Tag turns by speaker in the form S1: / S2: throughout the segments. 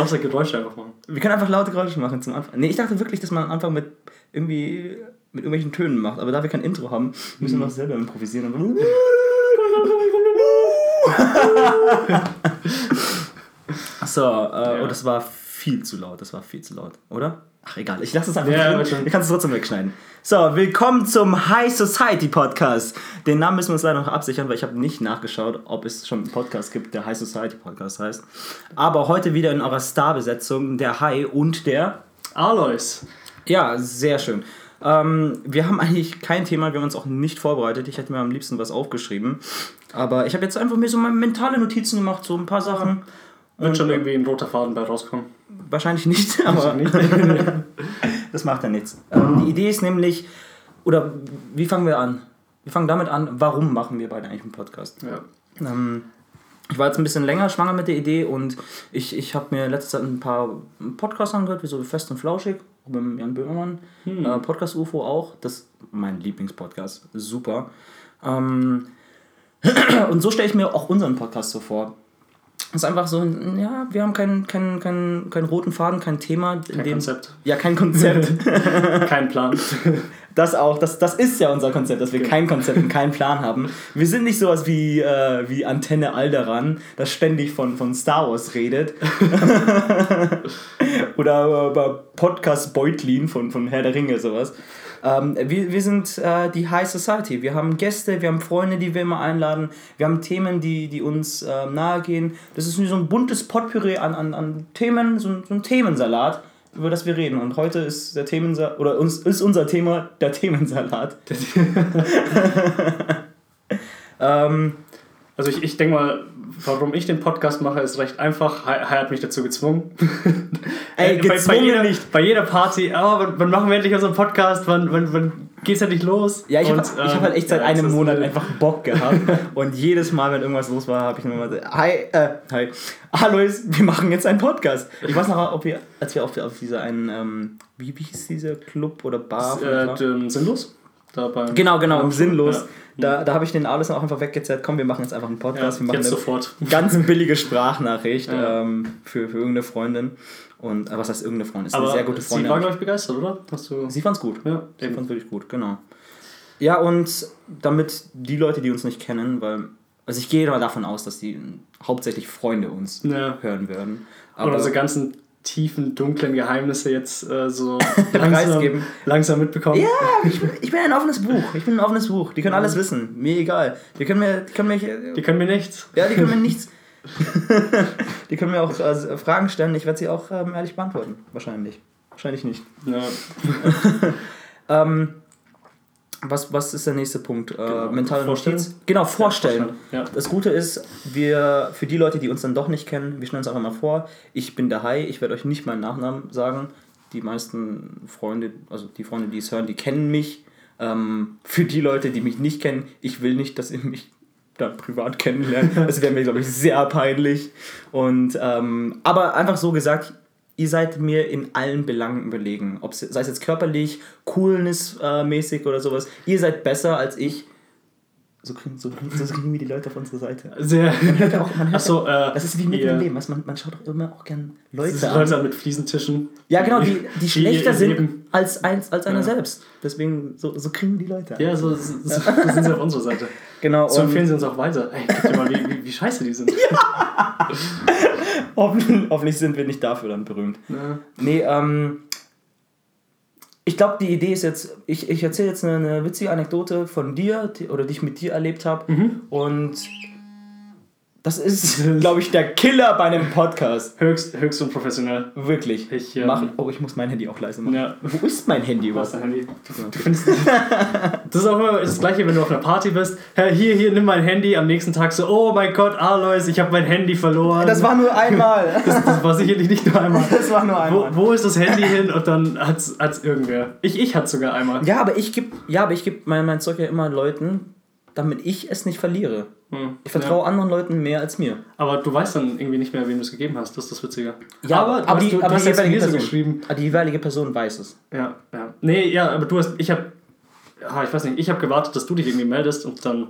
S1: Außer Geräusche einfach machen.
S2: Wir können einfach laute Geräusche machen zum Anfang. Nee, ich dachte wirklich, dass man am Anfang mit irgendwie mit irgendwelchen Tönen macht. Aber da wir kein Intro haben, müssen wir noch selber improvisieren. Und so, äh, oh, das war viel zu laut. Das war viel zu laut, oder? Ach, egal. Ich lasse es einfach
S1: Ja,
S2: drin.
S1: wird schon.
S2: Ich kann es trotzdem wegschneiden. So, willkommen zum High Society Podcast. Den Namen müssen wir uns leider noch absichern, weil ich habe nicht nachgeschaut, ob es schon einen Podcast gibt, der High Society Podcast heißt. Aber heute wieder in eurer Starbesetzung der High und der
S1: Alois.
S2: ja, sehr schön. Ähm, wir haben eigentlich kein Thema, wir haben uns auch nicht vorbereitet. Ich hätte mir am liebsten was aufgeschrieben. Aber ich habe jetzt einfach mir so meine mentale Notizen gemacht, so ein paar Sachen.
S1: Wird schon irgendwie ein roter Faden bei rauskommen.
S2: Wahrscheinlich nicht, aber das macht ja nichts. Ähm, die Idee ist nämlich, oder wie fangen wir an? Wir fangen damit an, warum machen wir beide eigentlich einen Podcast?
S1: Ja.
S2: Ähm, ich war jetzt ein bisschen länger schwanger mit der Idee und ich, ich habe mir letzte Zeit ein paar Podcasts angehört, wie so Fest und Flauschig, mit Jan Böhmermann. Äh, Podcast UFO auch, das ist mein Lieblingspodcast, super. Ähm, und so stelle ich mir auch unseren Podcast so vor. Ist einfach so, ja, wir haben keinen keinen keinen keinen roten Faden, kein Thema. in
S1: Kein
S2: dem-
S1: Konzept.
S2: Ja, kein Konzept.
S1: Kein Plan.
S2: Das auch, das, das ist ja unser Konzept, dass wir kein Konzept und keinen Plan haben. Wir sind nicht sowas wie, äh, wie Antenne Alderan, das ständig von, von Star Wars redet. Oder äh, bei Podcast Beutlin von, von Herr der Ringe, sowas. Ähm, wir, wir sind äh, die High Society. Wir haben Gäste, wir haben Freunde, die wir immer einladen. Wir haben Themen, die, die uns äh, nahe gehen. Das ist wie so ein buntes Potpourri an, an, an Themen, so ein, so ein Themensalat, über das wir reden. Und heute ist der Themensalat, oder uns ist unser Thema der Themensalat. ähm,
S1: Also ich, ich denke mal, warum ich den Podcast mache, ist recht einfach. Hai hat mich dazu gezwungen.
S2: Ey,
S1: Äh, bei, bei,
S2: gezwungen
S1: jeder,
S2: nicht.
S1: bei jeder Party, oh, wann, wann machen wir endlich unseren Podcast? Wann, wann, wann geht's endlich los?
S2: ja, ich habe
S1: Und,
S2: ich hab
S1: ähm,
S2: halt echt seit
S1: ja,
S2: einem Monat einfach Bock gehabt. und jedes Mal, wenn irgendwas los war, habe ich nur mal gesagt, hi, äh, hi, Alois, wir machen jetzt einen Podcast. Ich weiß noch, ob wir, als wir auf, auf dieser einen, ähm, wie, wie hieß dieser Club oder Bar?
S1: Äh, ähm, sinnlos? Da beim,
S2: Genau, genau, im
S1: Ja.
S2: Sinnlos. Da, da habe ich den alles auch einfach weggezerrt. Komm, wir machen jetzt einfach einen
S1: Ja,
S2: Podcast. wir machen
S1: jetzt
S2: eine
S1: sofort.
S2: ganz billige Sprachnachricht
S1: Ja.
S2: ähm, für, für irgendeine Freundin. Und was heißt irgendeine Freundin? Ist
S1: Aber
S2: eine sehr gute
S1: sie
S2: Freundin.
S1: war, glaube ich, begeistert, oder? Hast du...
S2: Sie fand's gut.
S1: Ja,
S2: Sie
S1: eben.
S2: fand's wirklich gut, genau. Ja, und damit die Leute, die uns nicht kennen, weil, also ich gehe mal davon aus, dass die hauptsächlich Freunde uns
S1: Ja.
S2: hören werden.
S1: Aber
S2: Aber
S1: unsere ganzen tiefen, dunklen Geheimnisse jetzt äh, so langsam, langsam mitbekommen.
S2: ja, ich bin, ich bin ein offenes Buch. Ich bin ein offenes Buch. Die können alles wissen. Mir egal. Die können mir, die können mich,
S1: Die können mir nichts.
S2: ja, die können mir nichts. die können mir auch äh, Fragen stellen. Ich werde sie auch ähm, ehrlich beantworten. Wahrscheinlich. Wahrscheinlich nicht.
S1: Ja.
S2: Ähm, was, was ist der nächste Punkt? Äh,
S1: Genau.
S2: mentale
S1: Vorstellen?
S2: Notiz? Genau, vorstellen.
S1: vorstellen, ja.
S2: Das Gute ist, wir, für die Leute, die uns dann doch nicht kennen, wir stellen uns einfach mal vor, ich bin der Hai, ich werde euch nicht meinen Nachnamen sagen. Die meisten Freunde, also die Freunde, die es hören, die kennen mich. Ähm, für die Leute, die mich nicht kennen, ich will nicht, dass ihr mich da privat kennenlernt. Das wäre mir, glaube ich, sehr peinlich. Und, ähm, aber einfach so gesagt, ihr seid mir in allen Belangen überlegen. Ob sei es jetzt körperlich, coolness-mäßig oder sowas. Ihr seid besser als ich. So kriegen, so, so kriegen wir die Leute auf unsere Seite.
S1: Sehr.
S2: hört ja auch- man hört
S1: Achso, äh,
S2: Das ist wie mit dem Leben. du, Man, man schaut doch immer auch gern
S1: Das
S2: Leute
S1: sind
S2: an.
S1: Leute an mit Fliesentischen.
S2: Ja, genau, die, die schlechter
S1: ihr
S2: sind
S1: Leben-
S2: als, eins, als einer
S1: Ja.
S2: selbst. Deswegen, so, so kriegen die Leute an.
S1: Ja, so, so, so, so sind sie auf unserer Seite.
S2: Genau,
S1: So empfehlen sie uns auch weiter. Ey, guck dir mal, wie, wie, wie scheiße die sind.
S2: hoffentlich, hoffentlich sind wir nicht dafür dann berühmt.
S1: Ja.
S2: Nee, ähm. Ich glaube, die Idee ist jetzt, ich, ich erzähle jetzt eine, eine witzige Anekdote von dir die, oder die ich mit dir erlebt habe.
S1: Mhm.
S2: Und das ist, glaube ich, der Killer bei einem Podcast.
S1: Höchst, höchst unprofessionell.
S2: Wirklich.
S1: Ich, ähm,
S2: Mach, oh, ich muss mein Handy auch leise machen.
S1: Ja.
S2: Wo ist mein Handy überhaupt?
S1: dein Handy. Du, du findest Das ist auch immer das Gleiche, wenn du auf einer Party bist. Hier, hier, nimm mein Handy. Am nächsten Tag so, oh mein Gott, Alois, ich habe mein Handy verloren.
S2: Das war nur einmal.
S1: das, das war sicherlich nicht nur einmal.
S2: Das war nur
S1: Wo,
S2: einmal.
S1: wo ist das Handy hin? Und dann hat's, hat's irgendwer. Ich, ich hatte sogar einmal.
S2: Ja, aber ich gebe ja, aber ich geb mein, mein Zeug ja immer Leuten, damit ich es nicht verliere.
S1: Hm.
S2: Ich vertraue anderen Leuten mehr als mir.
S1: Aber du weißt dann irgendwie nicht mehr, wem du es gegeben hast. Das ist das Witzige.
S2: Ja,
S1: aber,
S2: aber, die,
S1: du,
S2: aber
S1: du
S2: die jeweilige Person,
S1: geschrieben.
S2: Die jeweilige Person weiß es.
S1: Ja, ja. Nee, ja, aber du hast, ich habe, ah, ich weiß nicht, ich habe gewartet, dass du dich irgendwie meldest und dann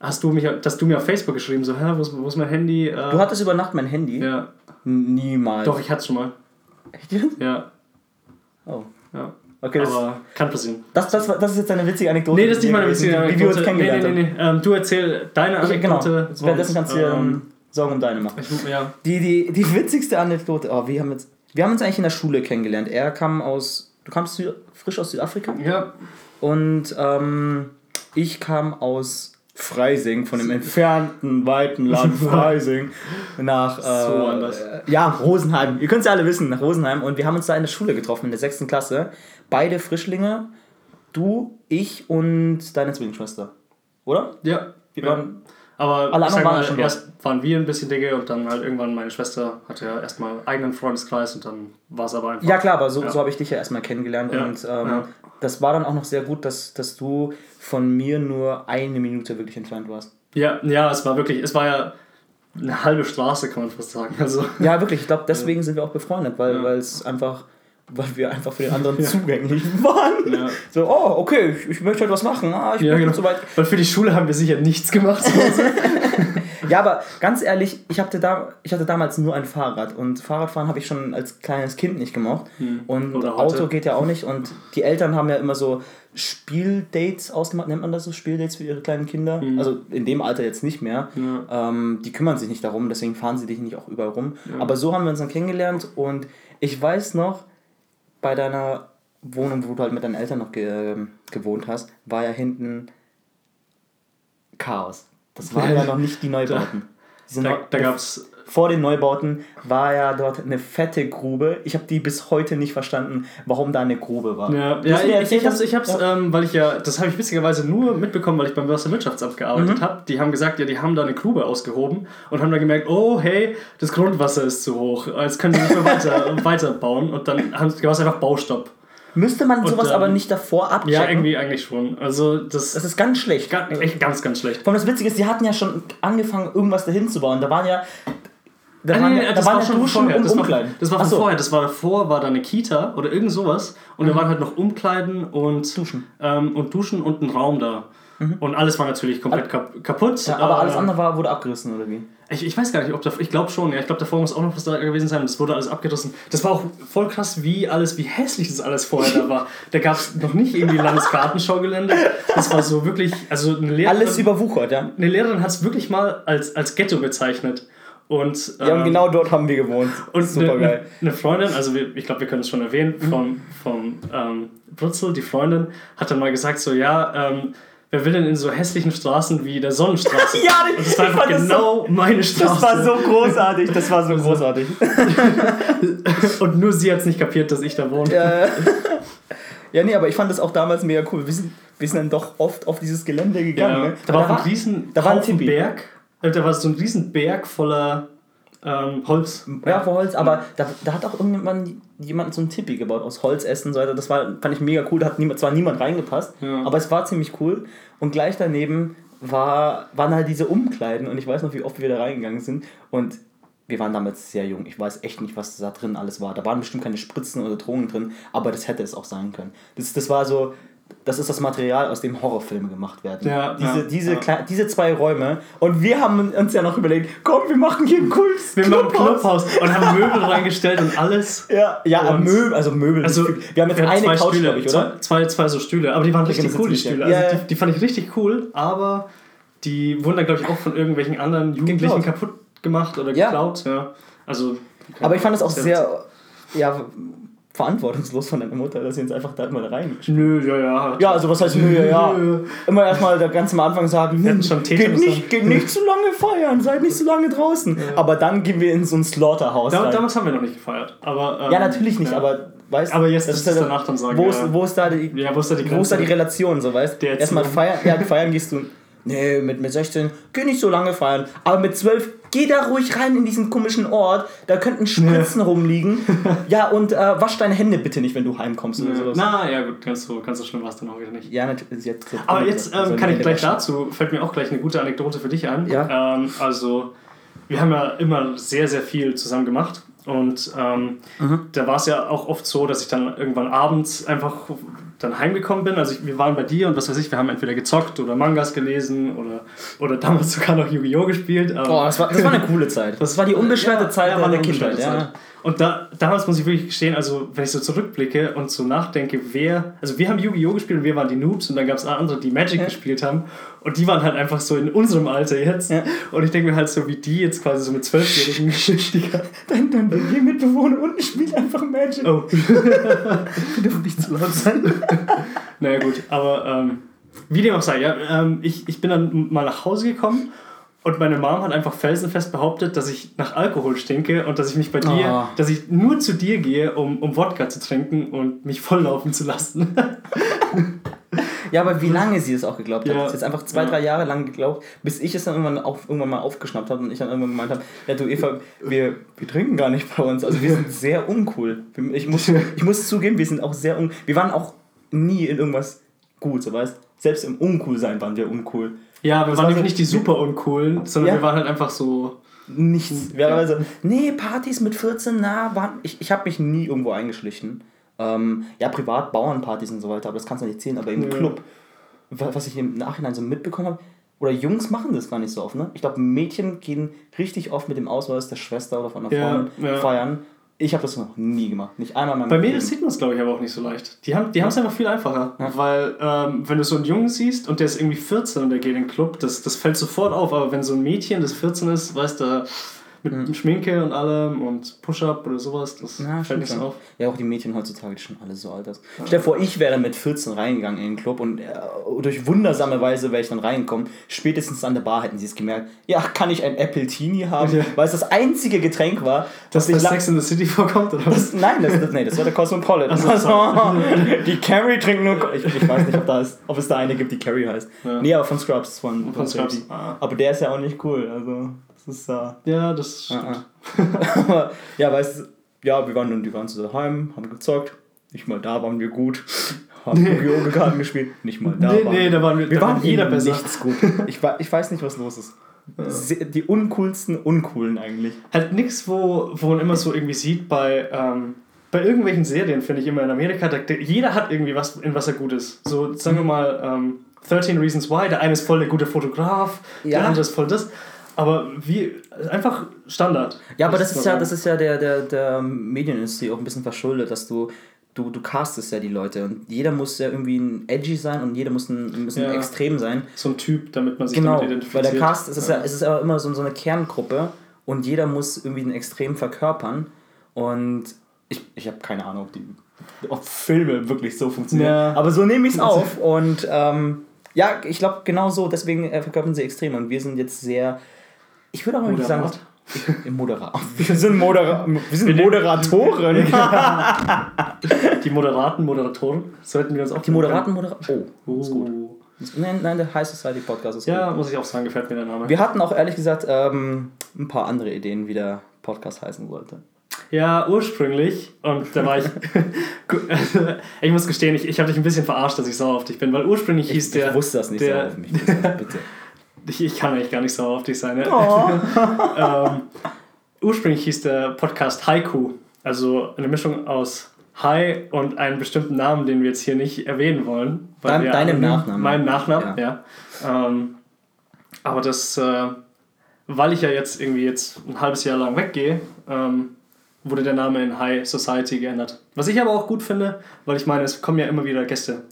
S1: hast du mich, dass du mir auf Facebook geschrieben, so, hä, wo ist, wo ist mein Handy? Äh,
S2: Du hattest über Nacht mein Handy.
S1: ja.
S2: Niemals.
S1: Doch, ich hatte es schon mal.
S2: Echt?
S1: Ja.
S2: Oh.
S1: Ja.
S2: Okay, das,
S1: Aber kann passieren.
S2: das, das, das ist jetzt eine witzige Anekdote.
S1: Nee, das ist nicht meine witzige
S2: Wie wir uns
S1: Anekdote.
S2: kennengelernt
S1: nee, nee, nee, nee. Ähm, du erzähl deine.
S2: Genau.
S1: Anekdote.
S2: Währenddessen kannst du
S1: ähm,
S2: ähm, Sorgen um deine machen.
S1: ich, ja.
S2: Die, die, die witzigste Anekdote, oh, wir haben jetzt, wir haben uns eigentlich in der Schule kennengelernt. Er kam aus, du kamst frisch aus Südafrika
S1: ja.
S2: und ähm, ich kam aus Freising, von dem entfernten, weiten Land Freising, nach äh,
S1: So
S2: ja, Rosenheim. Ihr könnt es ja alle wissen, nach Rosenheim. Und wir haben uns da in der Schule getroffen, in der sechsten Klasse. Beide Frischlinge, du, ich und deine Zwillingsschwester. Oder?
S1: Ja.
S2: Wir
S1: ja.
S2: waren
S1: Aber
S2: Alle anderen waren
S1: mal,
S2: schon dort.
S1: erst waren wir ein bisschen dicke und dann halt irgendwann meine Schwester hatte ja erstmal eigenen Freundeskreis und dann war es aber einfach.
S2: Ja, klar, aber so,
S1: Ja.
S2: so habe ich dich ja erstmal kennengelernt. Und ähm, das war dann auch noch sehr gut, dass, dass du von mir nur eine Minute wirklich entfernt warst.
S1: Ja, ja, es war wirklich, es war ja eine halbe Straße, kann man fast sagen. Also,
S2: Ja, wirklich. Ich glaube, deswegen sind wir auch befreundet, weil
S1: Ja.
S2: es einfach, weil wir einfach für den anderen zugänglich waren.
S1: Ja.
S2: So, oh, okay, ich, ich möchte heute was machen. Ah, ich
S1: ja,
S2: bin
S1: genau.
S2: so weit.
S1: Weil für die Schule haben wir sicher nichts gemacht.
S2: Ja, aber ganz ehrlich, ich hatte, da, ich hatte damals nur ein Fahrrad und Fahrradfahren habe ich schon als kleines Kind nicht gemocht. Und
S1: Hm. Oder heute.
S2: Auto geht ja auch nicht und die Eltern haben ja immer so Spieldates ausgemacht, nennt man das so, Spieldates für ihre kleinen Kinder?
S1: Hm.
S2: Also in dem Alter jetzt nicht mehr. Ähm, die kümmern sich nicht darum, deswegen fahren sie dich nicht auch überall rum. Aber so haben wir uns dann kennengelernt und ich weiß noch, bei deiner Wohnung, wo du halt mit deinen Eltern noch ge gewohnt hast, war ja hinten Chaos. Das waren ja noch nicht die Neubauten.
S1: Da
S2: noch-
S1: da gab es.
S2: vor den Neubauten war ja dort eine fette Grube. Ich habe die bis heute nicht verstanden, warum da eine Grube war.
S1: Ja, ja ich, ich hab's, ich hab's
S2: ja.
S1: ähm, weil ich ja, das habe ich witzigerweise nur mitbekommen, weil ich beim Wasserwirtschaftsamt gearbeitet
S2: Mhm.
S1: habe. Die haben gesagt, ja, die haben da eine Grube ausgehoben und haben dann gemerkt, oh, hey, das Grundwasser ist zu hoch, jetzt können die nicht mehr weiter, weiterbauen und dann haben sie einfach Baustopp.
S2: Müsste man sowas
S1: ähm,
S2: aber nicht davor abchecken?
S1: Ja, irgendwie eigentlich schon. Also das,
S2: Das ist ganz schlecht.
S1: ga- echt ganz, ganz schlecht.
S2: Vor allem das Witzige ist, die hatten ja schon angefangen, irgendwas dahin zu bauen. Da waren ja. Da
S1: Ah,
S2: waren, ja, da
S1: das
S2: waren
S1: war
S2: ja
S1: schon
S2: Duschen
S1: vorher.
S2: und
S1: Das war,
S2: Umkleiden.
S1: das war
S2: Ach
S1: von
S2: so.
S1: vorher. Das war davor, war da eine Kita oder irgend sowas. Und da waren halt noch Umkleiden und
S2: Duschen.
S1: Ähm, und Duschen und ein Raum da. Und alles war natürlich komplett kap kaputt.
S2: Ja, aber alles
S1: äh,
S2: andere war, wurde abgerissen, oder wie?
S1: Ich, ich weiß gar nicht, ob da. Ich glaube schon, ja. Ich glaube, davor muss auch noch was da gewesen sein und das wurde alles abgerissen. Das war auch voll krass, wie alles, wie hässlich das alles vorher da war. Da gab es noch nicht irgendwie Landesgartenschaugelände. Das war so wirklich. Also eine Lehrerin,
S2: Alles überwuchert, ja.
S1: eine Lehrerin hat es wirklich mal als, als Ghetto bezeichnet. Und,
S2: Ja,
S1: ähm,
S2: genau dort haben wir gewohnt.
S1: und
S2: Super
S1: eine,
S2: geil.
S1: eine Freundin, also wir, ich glaube, wir können es schon erwähnen, vom, vom ähm, Brutzel, die Freundin, hat dann mal gesagt, so, ja, ähm, wer will denn in so hässlichen Straßen wie der Sonnenstraße?
S2: Ja,
S1: das war
S2: ich
S1: einfach genau meine Straße.
S2: Das war so großartig, das war so großartig.
S1: und nur sie hat es nicht kapiert, dass ich da wohne.
S2: Äh, ja, nee, aber ich fand das auch damals mega cool. Wir sind, wir sind dann doch oft auf dieses Gelände gegangen.
S1: Ja,
S2: ne?
S1: da war
S2: Aber
S1: auch ein riesen
S2: da war ein.
S1: Berg. Da war so ein riesen Berg voller ähm, Holz.
S2: Ja, vor Holz, aber da, da hat auch irgendjemand jemand so ein Tippi gebaut aus Holzessen und so weiter. Das war, fand ich mega cool. Da hat niemand, zwar niemand reingepasst,
S1: Ja.
S2: aber es war ziemlich cool. Und gleich daneben war, waren halt diese Umkleiden und ich weiß noch, wie oft wir da reingegangen sind. Und wir waren damals sehr jung. Ich weiß echt nicht, was da drin alles war. Da waren bestimmt keine Spritzen oder Drogen drin, aber das hätte es auch sein können. Das, das war so. Das ist das Material, aus dem Horrorfilme gemacht werden.
S1: Ja,
S2: diese,
S1: ja,
S2: diese,
S1: ja.
S2: diese zwei Räume. Und wir haben uns ja noch überlegt, komm, wir machen hier ein cooles
S1: Wir machen ein
S2: Clubhaus.
S1: Clubhaus und haben Möbel reingestellt und alles.
S2: Ja, ja Möbel, also Möbel.
S1: Also,
S2: wir haben jetzt
S1: hatten
S2: eine
S1: zwei
S2: Couch,
S1: Stühle,
S2: ich, oder?
S1: Zwei, zwei, so Stühle, aber die waren richtig cool, die Stühle.
S2: ja.
S1: Also die, die fand ich richtig cool, aber die wurden dann, glaube ich, auch von irgendwelchen anderen Jugendlichen
S2: Geklaut.
S1: kaputt gemacht oder geklaut. Ja. Also,
S2: Aber ich fand es auch
S1: Sehr
S2: sehr, ja, verantwortungslos von deiner Mutter, dass sie uns einfach da immer rein.
S1: Nö, ja, ja.
S2: Ja, also was heißt nö, ja, ja.
S1: Nö.
S2: Immer erstmal da ganz am Anfang sagen,
S1: hatten schon
S2: geht
S1: Tetanus
S2: nicht, geht nicht zu lange feiern, seid nicht zu lange draußen. Aber dann gehen wir in so ein Slaughterhouse
S1: Da, damals haben wir noch nicht gefeiert. Aber, ähm,
S2: Ja, natürlich nicht,
S1: ja.
S2: aber weißt
S1: Aber jetzt
S2: das
S1: ist
S2: ja der-
S1: danach dann sagen,
S2: wo, ist,
S1: ja.
S2: wo ist da die,
S1: Ja, wo ist da die
S2: wo ist da die? Relation, so weißt Erstmal feiern, ja, feiern gehst du, nee, mit, mit 16, geh nicht so lange feiern, aber mit 12, geh da ruhig rein in diesen komischen Ort, da könnten Spritzen rumliegen. Ja, und äh, wasch deine Hände bitte nicht, wenn du heimkommst oder sowas.
S1: Na, ja, gut, ganz so, ganz so schlimm war es dann auch wieder nicht.
S2: Ja, natürlich. Jetzt, jetzt
S1: Aber jetzt ähm,
S2: soll
S1: kann ich gleich
S2: Hände
S1: dazu, fällt mir auch gleich eine gute Anekdote für dich ein.
S2: Ja.
S1: Ähm, also, wir haben ja immer sehr, sehr viel zusammen gemacht. Und ähm,
S2: Mhm.
S1: da war es ja auch oft so, dass ich dann irgendwann abends einfach dann heimgekommen bin, also ich, wir waren bei dir und was weiß ich, wir haben entweder gezockt oder Mangas gelesen oder, oder damals sogar noch Yu-Gi-Oh! gespielt.
S2: Boah, das war, das war eine coole Zeit. Das war die unbeschwerte
S1: Ja,
S2: Zeit
S1: ja, eine
S2: Kindheit. Ja.
S1: Und da, damals muss ich wirklich gestehen, also wenn ich so zurückblicke und so nachdenke, wer, also wir haben Yu-Gi-Oh! gespielt und wir waren die Noobs und dann gab es andere, die Magic
S2: Ja.
S1: gespielt haben und die waren halt einfach so in unserem Alter jetzt.
S2: Ja.
S1: Und ich denke mir halt so, wie die jetzt quasi so mit zwölfjährigen Geschichten.
S2: Dein, dein WG-Mitbewohner unten spielt einfach Magic.
S1: Oh,
S2: Wir dürfen nicht zu laut sein.
S1: naja gut, aber ähm, wie dem auch sei, ja, ähm, ich, ich bin dann mal nach Hause gekommen und meine Mom hat einfach felsenfest behauptet, dass ich nach Alkohol stinke und dass ich mich bei dir,
S2: Ah.
S1: dass ich nur zu dir gehe, um, um Wodka zu trinken und mich volllaufen zu lassen.
S2: Ja, aber wie lange sie es auch geglaubt hat.
S1: Ja.
S2: Sie hat es einfach zwei,
S1: Ja.
S2: drei Jahre lang geglaubt, bis ich es dann irgendwann, auf, irgendwann mal aufgeschnappt habe und ich dann irgendwann gemeint habe, ja du Eva, wir, wir trinken gar nicht bei uns. Also wir sind sehr uncool. Ich muss, ich muss zugeben, wir sind auch sehr un... Wir waren auch nie in irgendwas gut, so weißt Selbst im Uncool-Sein waren wir uncool.
S1: Ja, wir waren
S2: war
S1: nämlich
S2: so-
S1: nicht die super uncoolen, sondern
S2: Ja.
S1: wir waren halt einfach so.
S2: Nichts. Wir waren also, nee, Partys mit 14, na, waren, ich, ich habe mich nie irgendwo eingeschlichen. Ähm, ja, privat, Bauernpartys und so weiter, aber das kannst du nicht zählen. Aber im
S1: Ja.
S2: Club, wa- was ich im Nachhinein so mitbekommen habe, oder Jungs machen das gar nicht so oft, ne? Ich glaube, Mädchen gehen richtig oft mit dem Ausweis der Schwester oder von einer
S1: Ja,
S2: Freundin
S1: ja.
S2: feiern. Ich habe das noch nie gemacht. Nicht einmal in meinem
S1: Bei. Mädels sieht man es, glaube ich, aber auch nicht so leicht. Die haben die es einfach viel einfacher.
S2: Ja.
S1: Weil, ähm, wenn du so einen Jungen siehst und der ist irgendwie 14 und der geht in den Club, das, das fällt sofort auf. Aber wenn so ein Mädchen, das 14 ist, weißt du, mit Schminke und allem und Push-Up oder sowas, das
S2: Ja,
S1: fällt nicht auf.
S2: Ja, auch die Mädchen heutzutage, die schon alle so alt ist. Stell dir vor, ich wäre mit 14 reingegangen in den Club und äh, durch wundersame Weise wäre ich dann reingekommen. Spätestens an der Bar hätten sie es gemerkt. Ja, kann ich ein Appletini haben?
S1: Ja.
S2: Weil es das einzige Getränk war,
S1: Dass
S2: das
S1: das
S2: ich la-
S1: Sex in the City vorkommt, oder was?
S2: das, nein, das, das, nee, das war der Cosmopolitan.
S1: Ach so,
S2: Also, die Carrie trinkt nur. Ich, ich weiß nicht, ob, da ist, ob es da eine gibt, die Carrie heißt.
S1: Ja.
S2: Nee, aber von Scrubs. Von,
S1: Von Scrubs.
S2: Sadie.
S1: Ah.
S2: Aber der ist ja auch nicht cool. Also, das ist ja.
S1: Ja, das stimmt.
S2: Ah, ah. Aber, ja, weißt du, ja, wir waren dann die ganze Zeit daheim, haben gezockt. Nicht mal da waren wir gut. Haben Yu-Gi-Oh! Karten gespielt. Nicht mal da
S1: Nee,
S2: waren
S1: nee, da waren wir-
S2: wir waren
S1: war jeder besser.
S2: nichts gut. Ich, ich weiß nicht, was los ist. Die uncoolsten Uncoolen eigentlich.
S1: Halt nichts, wo, wo man immer so irgendwie sieht bei, ähm, bei irgendwelchen Serien, finde ich immer in Amerika, da, der, jeder hat irgendwie was, in was er gut ist. So, sagen wir mal, ähm, 13 Reasons Why, der eine ist voll der gute Fotograf,
S2: Ja.
S1: der andere ist voll das. Aber wie, einfach Standard.
S2: Ja, aber das ist ja, das ist ja der, der, der Medienindustrie auch ein bisschen verschuldet, dass du, du, du castest ja die Leute und jeder muss ja irgendwie ein edgy sein und jeder muss ein, ein bisschen
S1: Ja.
S2: extrem sein.
S1: so ein Typ, damit man sich
S2: Genau,
S1: damit
S2: weil
S1: identifiziert.
S2: der Cast, es ist ja, es ist aber immer so, so eine Kerngruppe und jeder muss irgendwie ein Extrem verkörpern und ich, ich habe keine Ahnung, ob, die, ob Filme wirklich so funktionieren,
S1: Ja.
S2: aber so nehme ich es auf und ähm, ja, ich glaube genau so, deswegen äh, verkörpern sie extrem und wir sind jetzt sehr, ich würde auch mal sagen, im Moderat. Wir sind, Modera wir sind Moderatoren.
S1: Die moderaten Moderatoren sollten wir uns auch.
S2: Die moderaten Moderatoren. Oh,
S1: Oh.
S2: ist gut. Nein, nein, der High Society Podcast ist gut.
S1: Ja, muss ich auch sagen, gefällt mir der Name.
S2: Wir hatten auch ehrlich gesagt ähm, ein paar andere Ideen, wie der Podcast heißen sollte.
S1: Ja, ursprünglich. Und da war ich. ich muss gestehen, ich, ich habe dich ein bisschen verarscht, dass ich sauer auf dich bin, weil ursprünglich hieß
S2: ich,
S1: der.
S2: ich wusste das nicht
S1: der,
S2: so auf mich. Bitte.
S1: Ich kann eigentlich gar nicht sauer auf dich sein. Ne?
S2: Oh.
S1: ähm, ursprünglich hieß der Podcast Haiku. Also eine Mischung aus Hai und einen bestimmten Namen, den wir jetzt hier nicht erwähnen wollen.
S2: Dein- deinem Nachnamen.
S1: Meinem Nachnamen, ja. Ähm, aber das, äh, weil ich ja jetzt irgendwie jetzt ein halbes Jahr lang weggehe, ähm, wurde der Name in High Society geändert. Was ich aber auch gut finde, weil ich meine, es kommen ja immer wieder Gäste.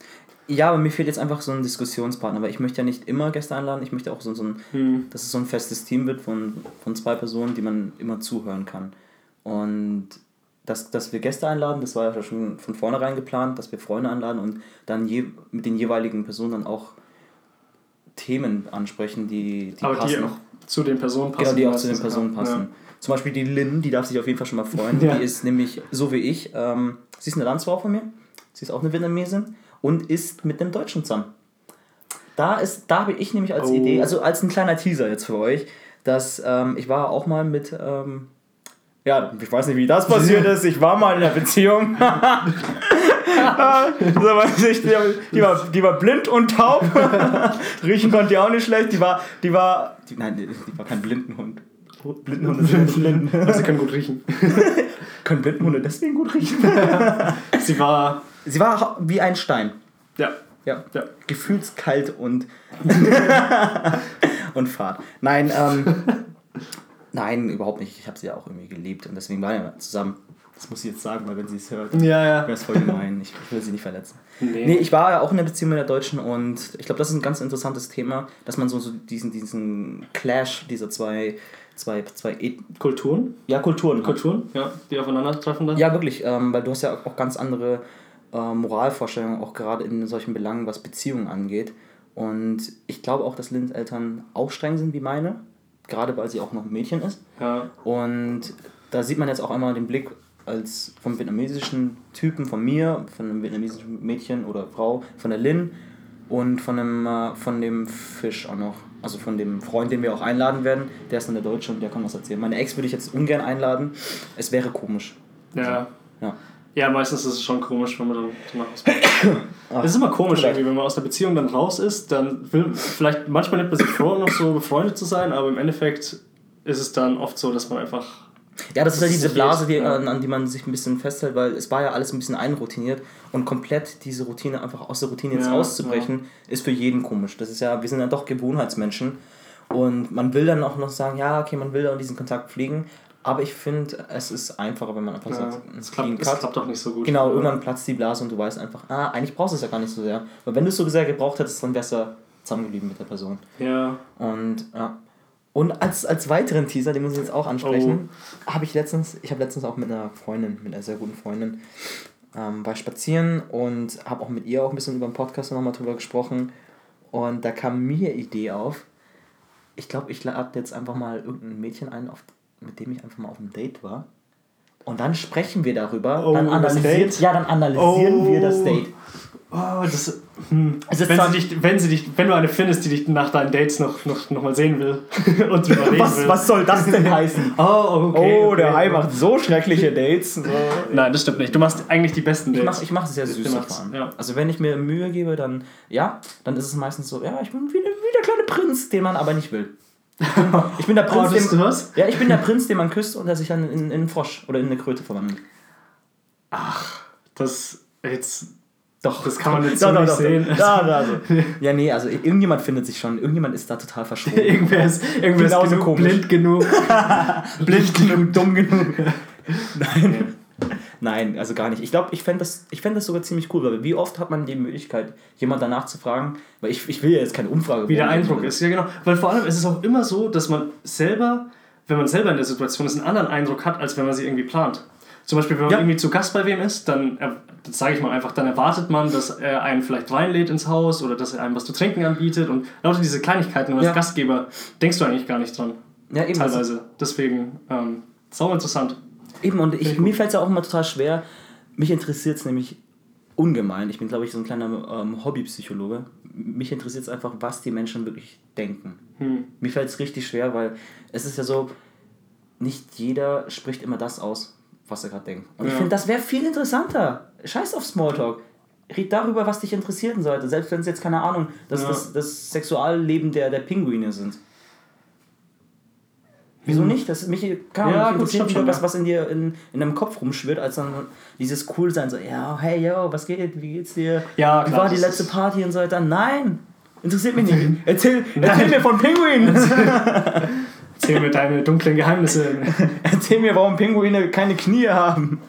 S2: Ja, aber mir fehlt jetzt einfach so ein Diskussionspartner, weil ich möchte ja nicht immer Gäste einladen, ich möchte auch so, so ein,
S1: Hm.
S2: dass es so ein festes Team wird von, von zwei Personen, die man immer zuhören kann. Und dass, dass wir Gäste einladen, das war ja schon von vornherein geplant, dass wir Freunde einladen und dann je, mit den jeweiligen Personen dann auch Themen ansprechen, die, die
S1: aber
S2: passen.
S1: die auch zu den Personen passen.
S2: Genau, die auch zu den Personen
S1: ja.
S2: passen. Zum Beispiel die Lynn, die darf sich auf jeden Fall schon mal freuen.
S1: Ja.
S2: Die ist nämlich so wie ich. Ähm, sie ist eine Landsfrau von mir. Sie ist auch eine Vietnamesin und ist mit einem Deutschen zusammen. Da, ist, da habe ich nämlich als
S1: Oh.
S2: Idee, also als ein kleiner Teaser jetzt für euch, dass ähm, ich war auch mal mit, ähm, ja, ich weiß nicht, wie das passiert ist, ich war mal in einer Beziehung. ich, die, war, die war blind und taub. Riechen konnte die auch nicht schlecht. Die war, die war, die, nein, die, die war kein Blindenhund. Blindenhunde sind blind.
S1: Also sie können gut riechen.
S2: Können Windmühle deswegen gut riechen?
S1: Sie war.
S2: Sie war wie ein Stein.
S1: Ja.
S2: Ja.
S1: Ja.
S2: Gefühlskalt und. und fad. Nein, ähm. Nein, überhaupt nicht. Ich habe sie ja auch irgendwie geliebt und deswegen waren wir zusammen. Das muss ich jetzt sagen, weil wenn sie es hört,
S1: Ja, ja.
S2: wäre es voll gemein. Ich, ich will sie nicht verletzen.
S1: Nee.
S2: Nee, ich war ja auch in einer Beziehung mit der Deutschen und ich glaube, das ist ein ganz interessantes Thema, dass man so, so diesen, diesen Clash dieser zwei, zwei, zwei Et
S1: Kulturen?
S2: ja, Kulturen.
S1: Kulturen, ja, die aufeinandertreffen dann.
S2: Ja, wirklich, ähm, weil du hast ja auch ganz andere äh, Moralvorstellungen, auch gerade in solchen Belangen, was Beziehungen angeht. Und ich glaube auch, dass Lins Eltern auch streng sind wie meine, gerade weil sie auch noch ein Mädchen ist.
S1: Ja.
S2: Und da sieht man jetzt auch einmal den Blick als vom vietnamesischen Typen, von mir, von einem vietnamesischen Mädchen oder Frau, von der Lin und von dem, äh, von dem Fisch auch noch. Also von dem Freund, den wir auch einladen werden. Der ist dann der Deutsche und der kann was erzählen. Meine Ex würde ich jetzt ungern einladen. Es wäre komisch.
S1: Ja.
S2: Ja.
S1: Ja, meistens ist es schon komisch, wenn man dann danach aus Es ist immer komisch, irgendwie, wenn man aus der Beziehung dann raus ist, dann will vielleicht, manchmal nimmt man sich vor, noch so befreundet zu sein, aber im Endeffekt ist es dann oft so, dass man einfach.
S2: Ja, das ist halt
S1: Das
S2: diese Blase, die,
S1: ja.
S2: an, an die man sich ein bisschen festhält, weil es war ja alles ein bisschen einroutiniert und komplett diese Routine einfach aus der Routine jetzt
S1: Ja,
S2: auszubrechen, ist für jeden komisch. Das ist ja, wir sind ja doch Gewohnheitsmenschen und man will dann auch noch sagen, ja, okay, man will dann diesen Kontakt pflegen, aber ich finde, es ist einfacher, wenn man einfach
S1: Ja,
S2: sagt,
S1: es,
S2: clean
S1: klappt, es klappt auch nicht so gut.
S2: Genau, irgendwann platzt die Blase und du weißt einfach, ah, eigentlich brauchst du es ja gar nicht so sehr. Weil wenn du es so sehr gebraucht hättest, dann wärst du ja zusammengeblieben mit der Person.
S1: Ja.
S2: Und ja. Und als, als weiteren Teaser, den muss ich jetzt auch ansprechen, habe ich letztens, ich habe letztens auch mit einer Freundin, mit einer sehr guten Freundin, ähm, war spazieren und habe auch mit ihr auch ein bisschen über den Podcast nochmal drüber gesprochen. Und da kam mir die Idee auf, ich glaube, ich lade jetzt einfach mal irgendein Mädchen ein, auf, mit dem ich einfach mal auf einem Date war. Und dann sprechen wir darüber.
S1: Oh,
S2: dann
S1: Date?
S2: ja, dann analysieren
S1: Oh.
S2: wir das Date.
S1: Oh, das. Hm.
S2: Ist
S1: wenn, sie dich, wenn, sie dich, wenn du eine findest, die dich nach deinen Dates noch, noch, noch mal sehen will und drüber reden
S2: Was,
S1: will.
S2: was soll das denn heißen?
S1: Oh, okay.
S2: oh,
S1: okay.
S2: der Hai macht so schreckliche Dates. So.
S1: Nein, das stimmt nicht. Du machst eigentlich die besten
S2: Ich
S1: Dates.
S2: mache ich mach es sehr süß davon.
S1: ja.
S2: Also wenn ich mir Mühe gebe, dann ja, dann ist es meistens so, ja, ich bin wie, der- wie der kleine Prinz, den man aber nicht will. Ich bin der
S1: Oh,
S2: Prinz,
S1: das
S2: den,
S1: du was?
S2: ja, ich bin der Prinz, den man küsst und der sich dann in, in einen Frosch oder in eine Kröte verwandelt.
S1: Das. Jetzt.
S2: Doch,
S1: Das kann man jetzt
S2: doch,
S1: so
S2: doch,
S1: nicht
S2: doch,
S1: sehen.
S2: Ja, da, also. ja, nee, also irgendjemand findet sich schon, irgendjemand ist da total verschwunden.
S1: Irgendwer ist, irgendwer ist genug,
S2: komisch.
S1: blind genug.
S2: blind genug, dumm genug. Nein. Nein, also gar nicht. Ich glaube, ich fände das, ich fänd das sogar ziemlich cool, weil wie oft hat man die Möglichkeit, jemand danach zu fragen, weil ich, ich will ja jetzt keine Umfrage
S1: Wie der. Eindruck ist. Ja, genau. Weil vor allem ist es auch immer so, dass man selber, wenn man selber in der Situation ist, einen anderen Eindruck hat, als wenn man sie irgendwie plant. Zum Beispiel, wenn man
S2: Ja.
S1: irgendwie zu Gast bei wem ist, dann, sage ich mal einfach, dann erwartet man, dass er einen vielleicht reinlädt ins Haus oder dass er einem was zu trinken anbietet und lauter diese Kleinigkeiten. Und als
S2: Ja.
S1: Gastgeber denkst du eigentlich gar nicht dran.
S2: Ja, eben. Also,
S1: Teilweise. Deswegen, ähm, sau interessant.
S2: eben, und ich, mir fällt es ja auch immer total schwer. Mich interessiert es nämlich ungemein. Ich bin, glaube ich, so ein kleiner ähm, Hobbypsychologe. Mich interessiert es einfach, was die Menschen wirklich denken.
S1: Hm.
S2: Mir fällt es richtig schwer, weil es ist ja so, nicht jeder spricht immer das aus, was er gerade denkt. Und ich
S1: Ja.
S2: finde, das wäre viel interessanter. Scheiß auf Smalltalk. Red darüber, was dich interessieren sollte. Selbst wenn es jetzt, keine Ahnung, das,
S1: Ja.
S2: das, das Sexualleben der, der Pinguine sind. Wieso nicht? Das ist mich, kann
S1: Hm. Ja,
S2: mich
S1: gut,
S2: interessiert
S1: schon,
S2: was, was in dir in, in deinem Kopf rumschwirrt, als dann dieses Coolsein, so, ja, hey, yo, was geht, wie geht's dir?
S1: Ja,
S2: wie
S1: klar,
S2: war die letzte Party und so weiter? Nein! Interessiert mich nicht. Erzähl, erzähl mir von Pinguinen!
S1: Erzähl mir deine dunklen Geheimnisse.
S2: erzähl mir, warum Pinguine keine Knie haben.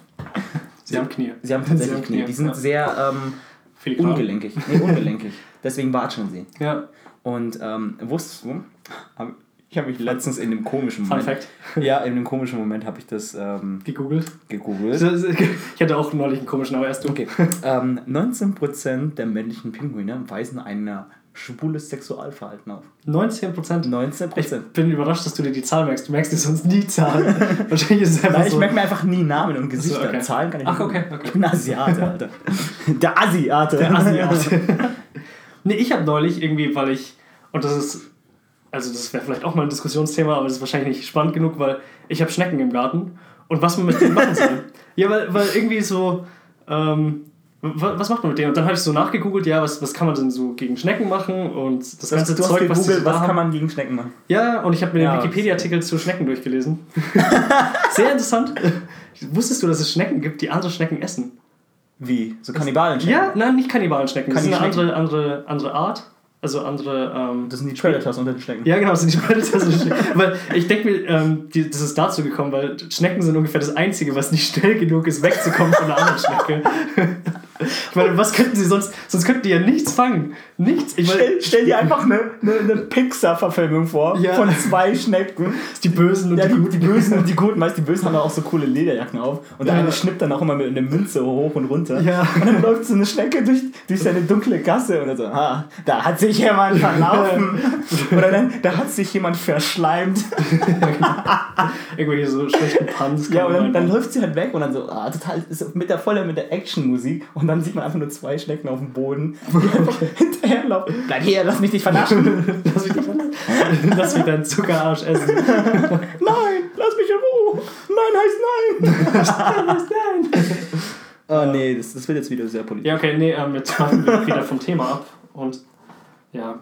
S1: Sie haben Knie.
S2: Sie haben tatsächlich
S1: haben
S2: Knie. Die sind
S1: ja.
S2: sehr ähm, ungelenkig. Nee, ungelenkig. Deswegen watscheln sie.
S1: Ja,
S2: Und ähm, wusstest du, ich habe mich letztens in dem komischen
S1: Fun
S2: Moment.
S1: Fact.
S2: Ja, in dem komischen Moment habe ich das ähm,
S1: Gegoogelt.
S2: gegoogelt.
S1: Ich hatte auch neulich einen komischen, aber erst du.
S2: Okay. Ähm, 19% der männlichen Pinguine weisen ein schwules Sexualverhalten auf.
S1: 19 Prozent.
S2: 19%.
S1: Ich bin überrascht, dass du dir die Zahl merkst. Du merkst dir sonst nie Zahlen. Wahrscheinlich ist es einfach
S2: Nein, ich
S1: so.
S2: merke mir einfach nie Namen und Gesichter.
S1: okay.
S2: Zahlen kann ich
S1: Ach, okay, okay.
S2: Ich bin Asiate, Alter. Der Asiate.
S1: Der Asiate. nee, ich habe neulich irgendwie, weil ich, und das ist, also das wäre vielleicht auch mal ein Diskussionsthema, aber das ist wahrscheinlich nicht spannend genug, weil ich habe Schnecken im Garten und was man mit denen machen soll. ja, weil, weil irgendwie so, ähm, was macht man mit denen? Und dann habe ich so nachgegoogelt, ja, was, was kann man denn so gegen Schnecken machen und das
S2: Du
S1: ganze
S2: hast
S1: Zeug, was
S2: gegoogelt, was kann man gegen Schnecken machen?
S1: Ja, und ich habe mir
S2: Ja,
S1: den Wikipedia-Artikel zu Schnecken durchgelesen. Sehr interessant. Wusstest du, dass es Schnecken gibt, die andere Schnecken essen?
S2: Wie? So Kannibalen
S1: Ja, nein, nicht Kannibalenschnecken. Das ist eine andere, andere, andere Art. Also andere. Ähm,
S2: Das sind die Predators unter den Schnecken.
S1: ja, genau, das sind die Predators. und Schnecken. weil ich denke mir, ähm, die, das ist dazu gekommen, weil Schnecken sind ungefähr das Einzige, was nicht schnell genug ist, wegzukommen von einer anderen Schnecke. ich meine, was könnten sie sonst? Sonst könnten die ja nichts fangen. Nichts. Ich meine,
S2: Stell, stell dir einfach eine, eine, eine Pixar-Verfilmung vor
S1: Ja.
S2: von zwei Schnecken.
S1: die Bösen und
S2: Ja,
S1: die Guten.
S2: die Bösen und die Guten, weißt du, die Bösen haben auch so coole Lederjacken auf. Und der
S1: Ja.
S2: eine schnippt dann auch immer mit einer Münze hoch und runter.
S1: Ja.
S2: Und dann läuft so eine Schnecke durch, durch seine dunkle Gasse und er so, ah, da hat sich jemand verlaufen. Oder dann, da hat sich jemand verschleimt.
S1: Irgendwelche so schlechten Puns.
S2: Ja, und dann, dann läuft sie halt weg und dann so, ah, total, ist mit der voller mit der Actionmusik und dann sieht man einfach nur zwei Schnecken auf dem Boden, die einfach hinterherlaufen. Bleib hier, lass mich nicht vernaschen.
S1: Lass mich, nicht- lass mich deinen Zuckerarsch essen.
S2: Nein, lass mich in Ruhe. Nein heißt nein. Oh nee, das, das wird jetzt wieder sehr politisch.
S1: Ja, okay, nee, ähm, jetzt machen wir wieder vom Thema ab. Und ja.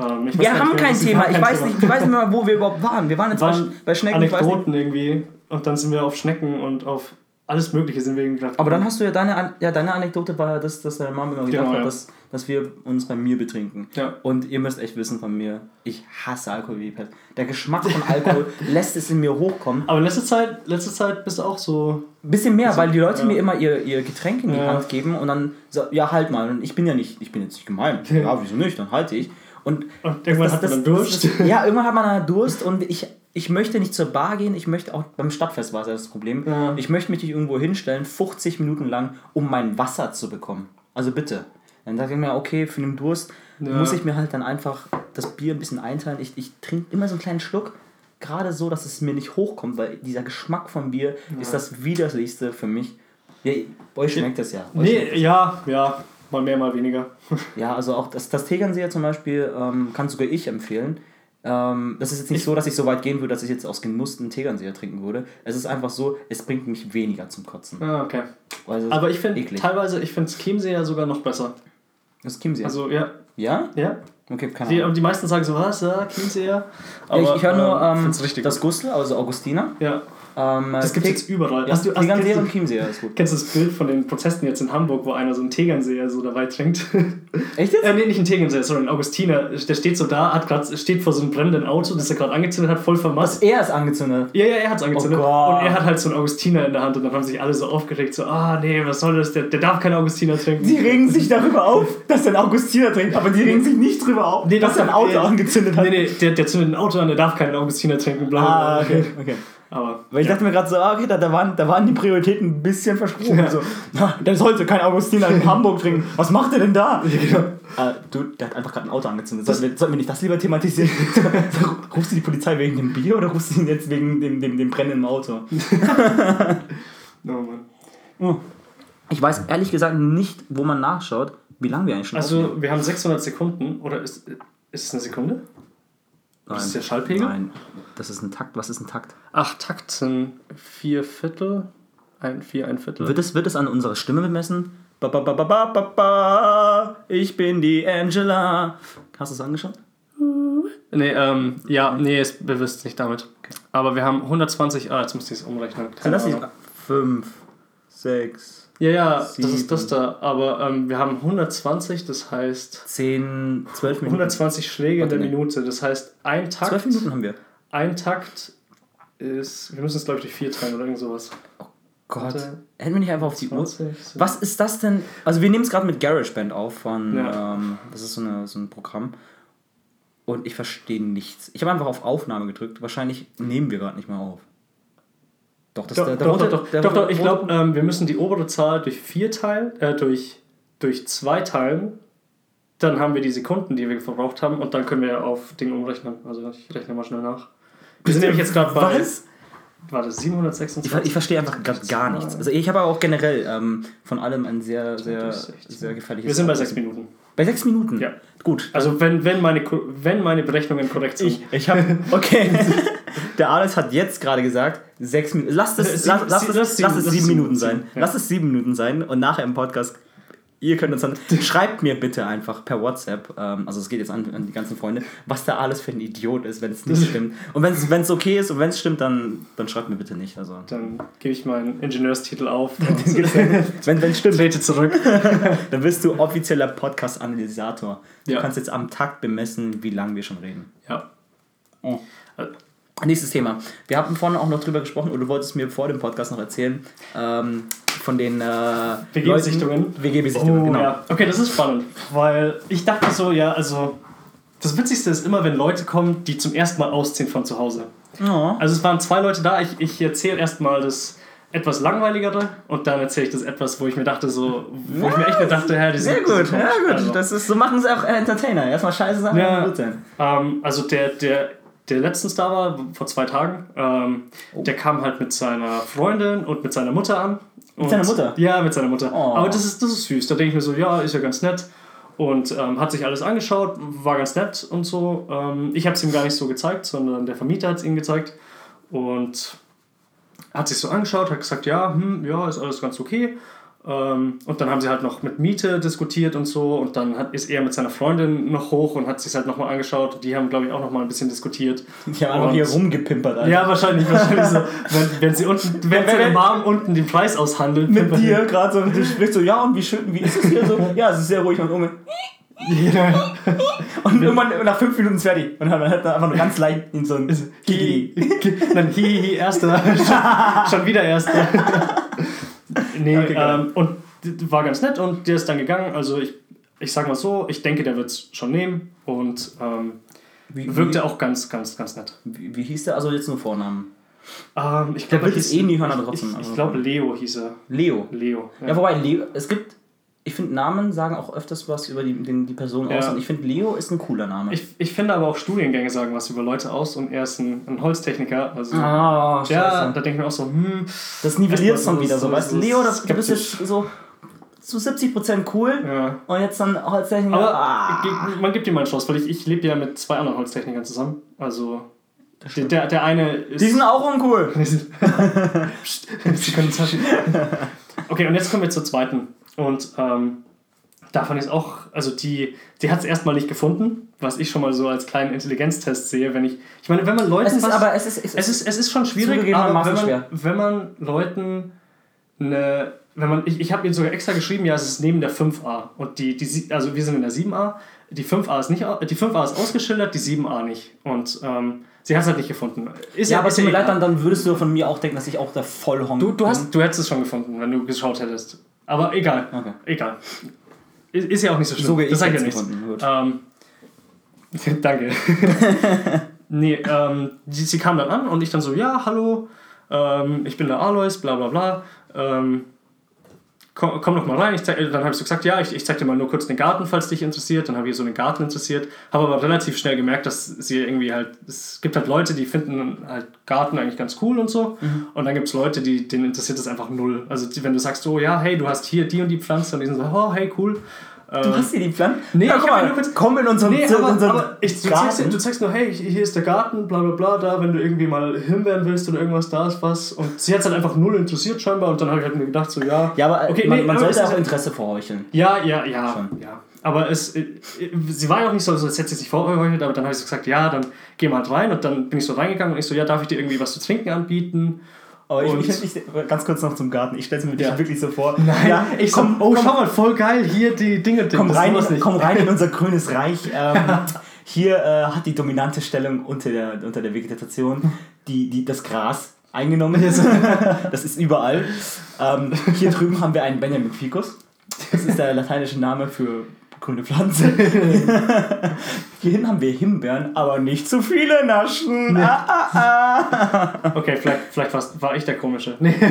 S1: Ähm,
S2: Wir haben
S1: nicht
S2: kein Thema. Ich
S1: kein
S2: weiß
S1: Thema.
S2: nicht, ich weiß nicht mehr, wo wir überhaupt waren. Wir waren jetzt
S1: Waren
S2: bei, bei Schnecken.
S1: Anekdoten irgendwie. Und dann sind wir auf Schnecken und auf alles Mögliche sind wir gedacht.
S2: Aber dann hast du ja deine, ja, deine Anekdote war ja, dass, dass deine Mama immer gesagt
S1: Genau,
S2: hat,
S1: ja.
S2: dass, dass wir uns bei mir betrinken.
S1: Ja.
S2: Und ihr müsst echt wissen von mir, ich hasse Alkohol wie Pest. Der Geschmack von Alkohol lässt es in mir hochkommen.
S1: Aber letzte Zeit, letzte Zeit bist du auch so.
S2: Bisschen mehr, weil die Leute
S1: ja.
S2: mir immer ihr, ihr Getränk in die. Hand geben und dann so, ja, halt mal. Und ich bin ja nicht, ich bin jetzt nicht gemein. Ja, wieso nicht? Dann halte ich. Und
S1: Und irgendwann hat man dann Durst.
S2: das- ja, irgendwann hat man dann Durst und ich, ich möchte nicht zur Bar gehen. Ich möchte auch, beim Stadtfest war es ja das Problem.
S1: Ja.
S2: Ich möchte mich nicht irgendwo hinstellen, 50 Minuten lang, um mein Wasser zu bekommen. Also bitte. Dann sage ich mir, okay, für den Durst
S1: Ja.
S2: muss ich mir halt dann einfach das Bier ein bisschen einteilen. Ich, ich trinke immer so einen kleinen Schluck, gerade so, dass es mir nicht hochkommt, weil dieser Geschmack von Bier ist das widerlichste für mich. Ja, euch schmeckt das ja. Euch
S1: Nee, ja, ja. Mal mehr, mal weniger.
S2: ja, also auch das, das Tegernseher zum Beispiel ähm, kann sogar ich empfehlen. Ähm, das ist jetzt nicht so, dass ich so weit gehen würde, dass ich jetzt aus Genuss einen Tegernseher trinken würde. Es ist einfach so, es bringt mich weniger zum Kotzen.
S1: Ah, okay.
S2: Also
S1: Aber ich finde teilweise, ich finde Chiemseer sogar noch besser.
S2: Das Chiemseer.
S1: Also, ja.
S2: ja?
S1: Ja.
S2: Okay, keine
S1: Die,
S2: Ahnung.
S1: und die meisten sagen so, was, ja, Chiemseer.
S2: Ja, ich ich höre nur ähm,
S1: richtig
S2: das. Gustl, also Augustiner.
S1: Ja.
S2: Ähm,
S1: Das gibt es jetzt überall.
S2: Ja,
S1: Hast du, hast,
S2: Tegernseher
S1: kennst,
S2: und
S1: du,
S2: Chiemseer ist gut.
S1: kennst du das Bild von den Protesten jetzt in Hamburg, wo einer so einen Tegernseher so dabei trinkt?
S2: Echt jetzt?
S1: äh, nee, nicht ein Tegernseher, sorry, ein Augustiner. Der steht so da, hat grad, steht vor so einem brennenden Auto, das er gerade angezündet hat, voll vermasst.
S2: Er ist angezündet.
S1: Ja, ja, er hat es angezündet.
S2: Oh
S1: und er hat halt so einen Augustiner in der Hand und dann haben sich alle so aufgeregt, so, ah nee, was soll das, der, der darf keinen Augustiner trinken.
S2: Die regen sich darüber auf, dass er ein Augustiner trinkt, aber die regen sich nicht darüber auf,
S1: Nee,
S2: dass er ein Auto
S1: nee.
S2: angezündet hat.
S1: Nee, nee, der, der zündet ein Auto an, der darf keinen Augustiner trinken, bla bla.
S2: Ah, okay, okay.
S1: Aber
S2: Weil ich dachte mir gerade so, ah, okay, da, da, waren, da waren die Prioritäten ein bisschen verschoben. So, na, der sollte kein Augustiner in Hamburg trinken. Was macht er denn da?
S1: genau.
S2: Äh, du, der hat einfach gerade ein Auto angezündet. Sollten wir, sollten wir nicht das lieber thematisieren? rufst du die Polizei wegen dem Bier oder rufst du ihn jetzt wegen dem, dem, dem brennenden Auto?
S1: Oh, Mann.
S2: Ich weiß ehrlich gesagt nicht, wo man nachschaut, wie lange wir eigentlich schon
S1: Also, wir haben 600 Sekunden, oder ist, ist es eine Sekunde?
S2: Nein.
S1: ist der Schallpegel?
S2: Nein, das ist ein Takt. Was ist ein Takt?
S1: Ach, Takt sind vier Viertel, ein, vier, ein Viertel.
S2: Wird es, wird es an unserer Stimme bemessen? Ba, ba, ba, ba, ba, ba, ba, ich bin die Angela. Hast du es angeschaut?
S1: Nee, ähm, ja, nee, es bewusst nicht damit. Aber wir haben 120, ah, jetzt müsste ich es umrechnen.
S2: Sind
S1: Keine
S2: das die
S1: Ahnung.
S2: 5, 6,
S1: Ja, ja, das
S2: Sieben.
S1: ist das da. Aber ähm, wir haben 120, das heißt
S2: 10, 12 Minuten?
S1: 120 Schläge in der
S2: Warte, nee.
S1: Minute. Das heißt, ein Takt,
S2: 12 Minuten haben wir.
S1: ein Takt ist, wir müssen es glaube ich durch vier teilen oder irgend sowas.
S2: Gott.
S1: Warte.
S2: Hätten wir nicht einfach auf die Uhr.
S1: 20, so.
S2: Was ist das denn? Also wir nehmen es gerade mit GarageBand auf von,
S1: Ja.
S2: ähm, das ist so, eine, so ein Programm. Und ich verstehe nichts. Ich habe einfach auf Aufnahme gedrückt. Wahrscheinlich nehmen wir gerade nicht mehr auf. Doch, das
S1: Doch,
S2: der, der
S1: doch, doch, doch,
S2: der
S1: doch, doch, ich glaube, ähm, wir müssen die obere Zahl durch vier teilen, äh, durch, durch zwei teilen. Dann haben wir die Sekunden, die wir verbraucht haben, und dann können wir auf Ding umrechnen. Also ich rechne mal schnell nach. Wir sind nämlich jetzt gerade bei.
S2: Was?
S1: Warte,
S2: Ich,
S1: 726.
S2: ver- ich verstehe einfach grad gar nichts. Also ich habe auch generell ähm, von allem ein sehr, sehr,
S1: 16.
S2: sehr gefährliches...
S1: Wir sind bei sechs Minuten.
S2: Bei sechs Minuten?
S1: Ja.
S2: Gut.
S1: Also wenn, wenn, meine, wenn meine Berechnungen korrekt sind.
S2: Ich, ich habe... Okay. Der Alex hat jetzt gerade gesagt, sechs Minuten... Lass es,
S1: Äh,
S2: lass,
S1: sieben-
S2: lass, es,
S1: lass sieben-
S2: lass es sieben Minuten sein. Lass es sieben Minuten sein und nachher im Podcast Ihr könnt uns dann, schreibt mir bitte einfach per WhatsApp, ähm, also es geht jetzt an, an die ganzen Freunde, was da alles für ein Idiot ist, wenn es nicht stimmt. Und wenn es okay ist und wenn es stimmt, dann, dann schreibt mir bitte nicht. Also.
S1: Dann gebe ich meinen Ingenieurstitel auf.
S2: wenn es stimmt,
S1: trete zurück.
S2: dann bist du offizieller Podcast-Analysator. Du
S1: Ja.
S2: kannst jetzt am Takt bemessen, wie lange wir schon reden.
S1: Ja.
S2: Oh. Nächstes Thema. Wir haben vorhin auch noch drüber gesprochen, oder du wolltest mir vor dem Podcast noch erzählen, ähm, von den äh,
S1: WG-Besichtigungen?
S2: Leuten- WG-Besichtigungen,
S1: Oh,
S2: genau.
S1: ja. Okay, das ist spannend, weil ich dachte so, ja, also das Witzigste ist immer, wenn Leute kommen, die zum ersten Mal ausziehen von zu Hause.
S2: Oh.
S1: Also es waren zwei Leute da. Ich, ich erzähle erstmal das etwas langweiligere und dann erzähle ich das etwas, wo ich mir dachte, so, wo ich mir echt dachte, ja, die sind
S2: Sehr gut, ja
S1: komisch.
S2: gut.
S1: Also,
S2: Das ist, so machen sie auch Entertainer. Erstmal scheiße sagen,
S1: Ja.
S2: gut sein.
S1: ähm, also der, der, der letztens da war, vor zwei Tagen, ähm,
S2: Oh.
S1: der kam halt mit seiner Freundin und mit seiner Mutter an. Und
S2: seiner Mutter?
S1: Ja, mit seiner Mutter.
S2: Oh.
S1: Aber das ist, das ist süß. Da denke ich mir so, ja, ist ja ganz nett. Und ähm, hat sich alles angeschaut, war ganz nett und so. Ähm, ich habe es ihm gar nicht so gezeigt, sondern der Vermieter hat es ihm gezeigt. Und hat sich so angeschaut, hat gesagt, ja, hm, ja, ist alles ganz okay. Ähm, und dann haben sie halt noch mit Miete diskutiert und so. Und dann hat, ist er mit seiner Freundin noch hoch und hat sich halt nochmal angeschaut. Die haben, glaube ich, auch nochmal ein bisschen diskutiert.
S2: Die haben einfach hier rumgepimpert. Alter.
S1: Ja, wahrscheinlich, wahrscheinlich so. Wenn, wenn sie unten, wenn,
S2: Wenn-
S1: wenn Mom unten den Preis aushandelt.
S2: Mit dir gerade so, du sprichst so, ja, und wie schön, wie ist es hier so? Ja, es ist sehr ruhig und um.
S1: Ja.
S2: Und irgendwann nach fünf Minuten ist fertig. Und dann hat er einfach nur ganz leicht in so ein Hihi.
S1: Dann hihihi, erster. schon, schon wieder erster. Nee, ähm, und war ganz nett und der ist dann gegangen. Also ich, ich sag mal so, ich denke, der wird es schon nehmen und ähm,
S2: Wie,
S1: wirkte auch ganz, ganz, ganz nett.
S2: wie, wie hieß der? Also jetzt nur Vornamen.
S1: Ähm, ich glaube,
S2: es eh nie hören, aber trotzdem.
S1: Ich, ich
S2: Also-
S1: glaube, Leo hieß er.
S2: Leo.
S1: Leo.
S2: Ja, wobei, Leo, es gibt, ich finde, Namen sagen auch öfters was über die, den, die Person aus.
S1: Ja.
S2: Und ich finde, Leo ist ein cooler Name.
S1: Ich, ich finde aber auch Studiengänge sagen was über Leute aus und er ist ein, ein Holztechniker. Also,
S2: ah, scheiße.
S1: ja, da denke ich mir auch so, hm,
S2: Das nivelliert es dann wieder so,
S1: so-
S2: weißt du? Leo, das, du bist jetzt so zu 70% cool
S1: ja.
S2: und jetzt dann Holztechniker.
S1: Aber
S2: ah.
S1: man gibt ihm mal eine Chance, weil ich, ich lebe ja mit zwei anderen Holztechnikern zusammen. Also der, der, der eine ist.
S2: Die sind auch uncool.
S1: Sie können es haschen. Okay, und jetzt kommen wir zur zweiten. Und ähm, davon ist auch, also die, die hat es erstmal nicht gefunden, was ich schon mal so als kleinen Intelligenztest sehe, wenn ich. Ich meine, wenn man Leuten
S2: Es ist
S1: was.
S2: aber, es ist, es
S1: es ist, es ist schon schwierig, aber wenn man,
S2: schwer.
S1: wenn man Leuten eine. Wenn man, ich ich habe ihnen sogar extra geschrieben, ja, es ist neben der 5a. Und die, die, also wir sind in der 7a. Die 5a ist, nicht, die 5a ist ausgeschildert, die 7a nicht. Und ähm, sie hat es halt nicht gefunden. Ist
S2: ja, aber
S1: ist
S2: tut mir leid, dann, dann würdest du von mir auch denken, dass ich auch der Vollhonk
S1: Du, du, hast, du hättest es schon gefunden, wenn du geschaut hättest. Aber egal.
S2: Okay.
S1: Egal. Ist, ist ja auch nicht so schlimm.
S2: Ich
S1: das sagt ja nichts.
S2: gut.
S1: Ähm, danke. nee, ähm, sie, sie kam dann an und ich dann so, ja, hallo, ähm, ich bin der Alois, bla bla bla. Ähm, komm, komm noch mal rein. Ich zeig, dann habe ich so gesagt, ja, ich, ich zeig dir mal nur kurz den Garten, falls dich interessiert. Dann habe ich so einen Garten interessiert. Habe aber relativ schnell gemerkt, dass sie irgendwie halt, es gibt halt Leute, die finden halt Garten eigentlich ganz cool und so.
S2: Mhm.
S1: Und dann gibt es Leute, die, denen interessiert das einfach null. Also die, wenn du sagst, oh ja, hey, du hast hier die und die Pflanze und die sind so, oh, hey, cool.
S2: Du hast hier die Pflanzen?
S1: Nee,
S2: ja,
S1: ich
S2: guck mal,
S1: nur kurz-
S2: komm in unseren,
S1: Nee, aber,
S2: unseren
S1: aber ich, du, zeigst,
S2: Garten.
S1: du zeigst nur, hey, hier ist der Garten, bla bla bla, da, wenn du irgendwie mal Himbeeren willst oder irgendwas, da ist was. Und sie hat es halt einfach null interessiert scheinbar und dann habe ich halt mir gedacht, so, ja.
S2: Ja, aber
S1: Okay,
S2: man,
S1: nee,
S2: man
S1: aber
S2: sollte auch
S1: ja-
S2: Interesse vorheucheln.
S1: Ja, ja, ja,
S2: Schon.
S1: ja. Aber es, äh, sie war ja auch nicht so, so als hätte sie sich vorgeheuchelt, aber dann habe ich so gesagt, ja, dann geh mal halt rein und dann bin ich so reingegangen und ich so, ja, darf ich dir irgendwie was zu trinken anbieten?
S2: Aber ich, ich, ich, ganz kurz noch zum Garten. Ich stelle es mir
S1: Ja.
S2: wirklich so vor.
S1: Nein,
S2: ja,
S1: ich so,
S2: komm,
S1: oh,
S2: komm,
S1: schau mal, voll geil, hier die Dinge.
S2: komm, rein, komm rein in unser grünes Reich. Ähm, hier äh, hat die dominante Stellung unter der, unter der Vegetation die, die, das Gras eingenommen. das ist überall. Ähm, hier drüben haben wir einen Benjamin Ficus. Das ist der lateinische Name für grüne Pflanze. Hier hinten haben wir Himbeeren, aber nicht zu viele naschen. Ah, ah, ah.
S1: Okay, vielleicht, vielleicht war ich der Komische. Nee.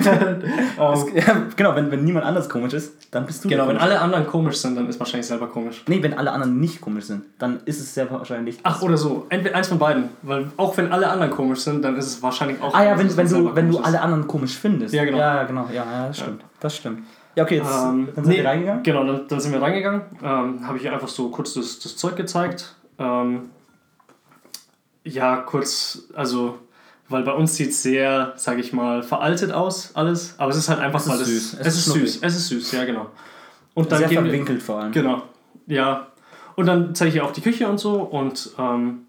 S1: Ähm,
S2: Ja, genau, wenn, wenn niemand anders komisch ist, dann bist du
S1: genau, wenn alle anderen komisch sind, dann ist wahrscheinlich selber komisch.
S2: Nee, wenn alle anderen nicht komisch sind, dann ist es sehr wahrscheinlich.
S1: Ach, oder so. Entweder eins von beiden. Weil auch wenn alle anderen komisch sind, dann ist es wahrscheinlich auch.
S2: Ah ja, wenn, wenn,
S1: selber
S2: du, wenn du alle anderen komisch findest.
S1: Ja, genau.
S2: Ja, ja, genau. Ja, ja das stimmt. Das stimmt. Ja, okay, jetzt
S1: Ähm,
S2: dann sind
S1: nee,
S2: wir reingegangen.
S1: Genau, dann, dann sind wir reingegangen. Ähm, Habe ich einfach so kurz das, das Zeug gezeigt. Ähm, ja, kurz, also, weil bei uns sieht es sehr, sage ich mal, veraltet aus, alles. Aber es ist halt einfach
S2: Es ist
S1: mal das.
S2: süß.
S1: Es, ist süß. Es ist süß, ja, genau. Und dann
S2: Sehr
S1: wir-
S2: verwinkelt vor allem.
S1: Genau, ja. Und dann zeige ich ihr auch die Küche und so und ähm, äh,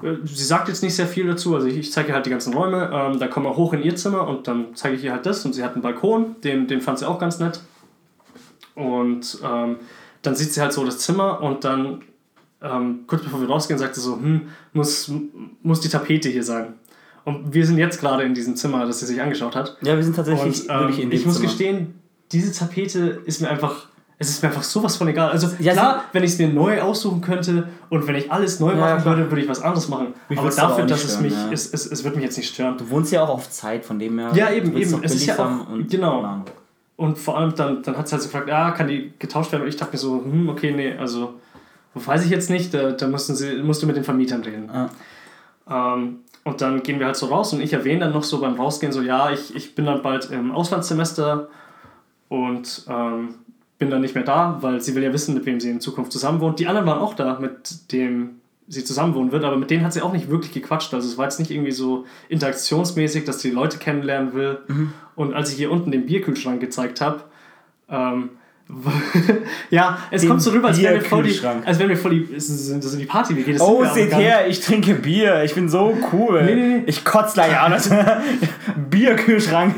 S1: sie sagt jetzt nicht sehr viel dazu, also ich, ich zeige ihr halt die ganzen Räume, ähm, dann kommen wir hoch in ihr Zimmer und dann zeige ich ihr halt das und sie hat einen Balkon, den, den fand sie auch ganz nett. Und ähm, dann sieht sie halt so das Zimmer und dann ähm, kurz bevor wir rausgehen, sagt sie so, hm, muss, muss die Tapete hier sein. Und wir sind jetzt gerade in diesem Zimmer, das sie sich angeschaut hat.
S2: Ja, wir sind tatsächlich
S1: Und ähm,
S2: wirklich in dem
S1: ich muss
S2: Zimmer.
S1: gestehen, diese Tapete ist mir einfach, es ist mir einfach sowas von egal. Also
S2: Ja,
S1: klar, wenn ich es mir neu aussuchen könnte und wenn ich alles neu
S2: Ja,
S1: machen
S2: klar.
S1: würde, würde ich was anderes machen.
S2: Mich
S1: aber dafür, dass es
S2: stören,
S1: mich,
S2: ja.
S1: es, es, es wird mich jetzt nicht stören.
S2: Du wohnst ja auch auf Zeit, von dem her.
S1: Ja, eben, eben. Es ist ja auch-
S2: und
S1: genau.
S2: Ahnung.
S1: Und vor allem dann, dann hat sie halt so gefragt, ja, kann die getauscht werden? Und ich dachte mir so, hm, okay, nee, also weiß ich jetzt nicht, da, da mussten sie, musst du mit den Vermietern reden.
S2: Ah.
S1: Ähm, und dann gehen wir halt so raus und ich erwähne dann noch so beim Rausgehen so, ja, ich, ich bin dann bald im Auslandssemester und ähm, bin dann nicht mehr da, weil sie will ja wissen, mit wem sie in Zukunft zusammen wohnt. Die anderen waren auch da, mit dem sie zusammen wohnen wird, aber mit denen hat sie auch nicht wirklich gequatscht. Also es war jetzt nicht irgendwie so interaktionsmäßig, dass sie die Leute kennenlernen will. Und als ich hier unten den Bierkühlschrank gezeigt habe, ähm, ja, es
S2: Den
S1: kommt so rüber, als wären wir voll die, als wären wir voll die, es ist so die Party. Wir gehen das
S2: Oh,
S1: sind
S2: seht her, ich trinke Bier. Ich bin so cool.
S1: Nee, nee, nee.
S2: Ich kotze gleich an. Bierkühlschrank.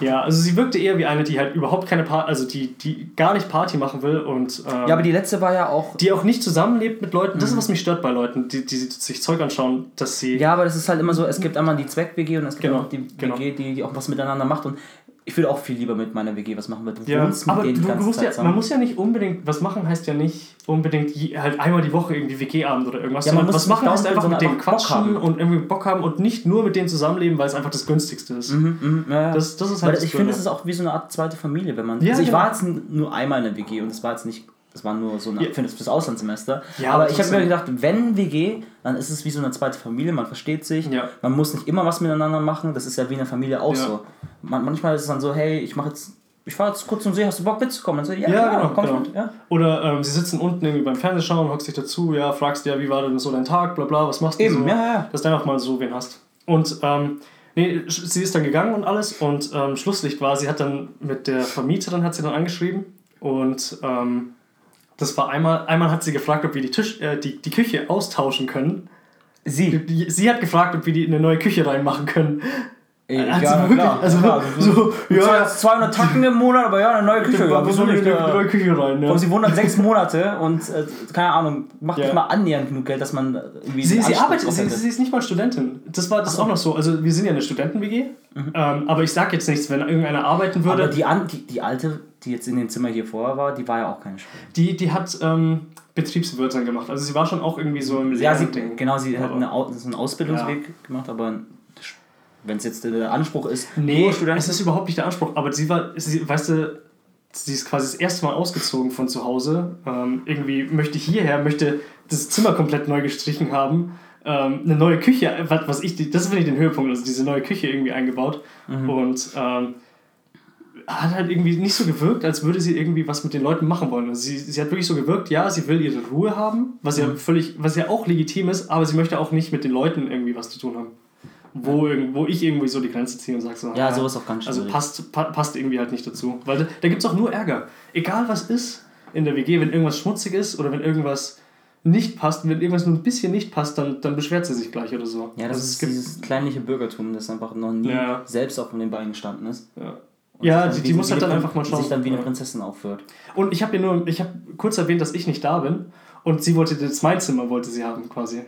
S1: Ja, also sie wirkte eher wie eine, die halt überhaupt keine Party, also die, die gar nicht Party machen will und ähm,
S2: Ja, aber die letzte war ja auch.
S1: die auch nicht zusammenlebt mit Leuten. Das ist, was mich stört bei Leuten, die, die sich Zeug anschauen, dass sie.
S2: Ja, aber das ist halt immer so, es gibt einmal die Zweck-WG und es gibt
S1: Genau,
S2: auch die
S1: genau.
S2: WG, die, die auch was miteinander macht. Und ich würde auch viel lieber mit meiner WG was machen, weil du
S1: Ja,
S2: wohnst mit
S1: aber
S2: denen
S1: du,
S2: die ganze
S1: ja, man muss ja nicht unbedingt, was machen heißt ja nicht unbedingt je, halt einmal die Woche irgendwie WG-Abend oder irgendwas.
S2: Ja, man muss
S1: was machen heißt einfach mit denen quatschen
S2: haben.
S1: und irgendwie Bock haben und nicht nur mit denen zusammenleben, weil es einfach das günstigste ist.
S2: Mhm, mhm, ja, ja.
S1: Das, das ist
S2: Weil
S1: halt das
S2: ich finde, das ist auch wie so eine Art zweite Familie, wenn man.
S1: Ja,
S2: also ich
S1: genau.
S2: war jetzt nur einmal in der WG und es war jetzt nicht. Das war nur so eine,
S1: Ja.
S2: für das fürs Auslandssemester.
S1: Ja,
S2: aber ich habe mir gedacht, wenn WG, dann ist es wie so eine zweite Familie, man versteht sich,
S1: Ja.
S2: man muss nicht immer was miteinander machen, das ist ja wie eine Familie auch so. Man, manchmal ist es dann so, hey, ich mache jetzt, ich fahre jetzt kurz zum See, hast du Bock mitzukommen? Dann so, ja,
S1: Ja, genau,
S2: komm
S1: genau.
S2: mit, ja.
S1: Oder ähm, sie sitzen unten irgendwie beim Fernsehschauen, hockst dich dazu, ja, fragst ja, wie war denn so dein Tag, bla bla, was machst du
S2: Eben,
S1: so?
S2: ja, ja.
S1: Dass du einfach mal so wen hast. Und ähm, nee, sie ist dann gegangen und alles und ähm, Schlusslicht war, sie hat dann mit der Vermieterin hat sie dann angeschrieben und ähm, das war einmal, einmal hat sie gefragt, ob wir die, Tisch, äh, die, die Küche austauschen können.
S2: Sie.
S1: Die, sie hat gefragt, ob wir die in eine neue Küche reinmachen können.
S2: Ey,
S1: Hat sie
S2: ja,
S1: wirklich-
S2: klar,
S1: also,
S2: klar.
S1: so,
S2: Ja,
S1: ja,
S2: 200 Tacken im Monat, aber ja, eine neue Küche. Ja, wieso
S1: eine
S2: nicht? äh,
S1: neue Küche rein. Ja.
S2: Aber sie wohnen dann sechs Monate und äh, keine Ahnung, macht
S1: Ja.
S2: nicht mal annähernd genug Geld, dass man äh, irgendwie.
S1: Sie, sie arbeitet, sie, sie ist nicht mal Studentin. Das war das ist auch noch so. Also wir sind ja eine Studenten-WG. Ähm, aber ich sag jetzt nichts, wenn irgendeiner arbeiten würde.
S2: Mhm. aber die, die, die alte, die jetzt in dem Zimmer hier vorher war, die war ja auch keine Studentin.
S1: die, die hat ähm, Betriebswirtin gemacht. Also sie war schon auch irgendwie so im
S2: Ja, sie, genau, sie hat eine, so einen Ausbildungsweg gemacht, aber wenn es jetzt der Anspruch ist,
S1: Nee, es ist überhaupt nicht der Anspruch. Aber sie war, sie, weißt du, sie ist quasi das erste Mal ausgezogen von zu Hause. Ähm, irgendwie möchte hierher, möchte das Zimmer komplett neu gestrichen haben. Ähm, eine neue Küche, was, was ich, das finde ich den Höhepunkt, also diese neue Küche irgendwie eingebaut.
S2: Mhm.
S1: Und ähm, hat halt irgendwie nicht so gewirkt, als würde sie irgendwie was mit den Leuten machen wollen. Also sie, sie hat wirklich so gewirkt, ja, sie will ihre Ruhe haben, was
S2: Mhm.
S1: ja völlig, was ja auch legitim ist, aber sie möchte auch nicht mit den Leuten irgendwie was zu tun haben. Wo, wo ich irgendwie so die Grenze ziehe und sage so,
S2: ja,
S1: ah,
S2: sowas auch ganz
S1: also
S2: schwierig.
S1: passt, pa passt irgendwie halt nicht dazu. Weil da, da gibt es auch nur Ärger. Egal was ist in der WG, wenn irgendwas schmutzig ist oder wenn irgendwas nicht passt, wenn irgendwas nur ein bisschen nicht passt, dann, dann beschwert sie sich gleich oder so.
S2: ja, das
S1: Also
S2: ist dieses kleinliche Bürgertum, das einfach noch nie
S1: Ja.
S2: selbst auf den Beinen gestanden ist.
S1: ja.
S2: Und
S1: Ja,
S2: sich
S1: die, die muss halt dann
S2: eine-
S1: einfach mal schauen.
S2: sich dann wie eine. Prinzessin aufführt.
S1: Und ich habe ihr nur, ich habe kurz erwähnt, dass ich nicht da bin und sie wollte jetzt mein Zimmer wollte sie haben quasi.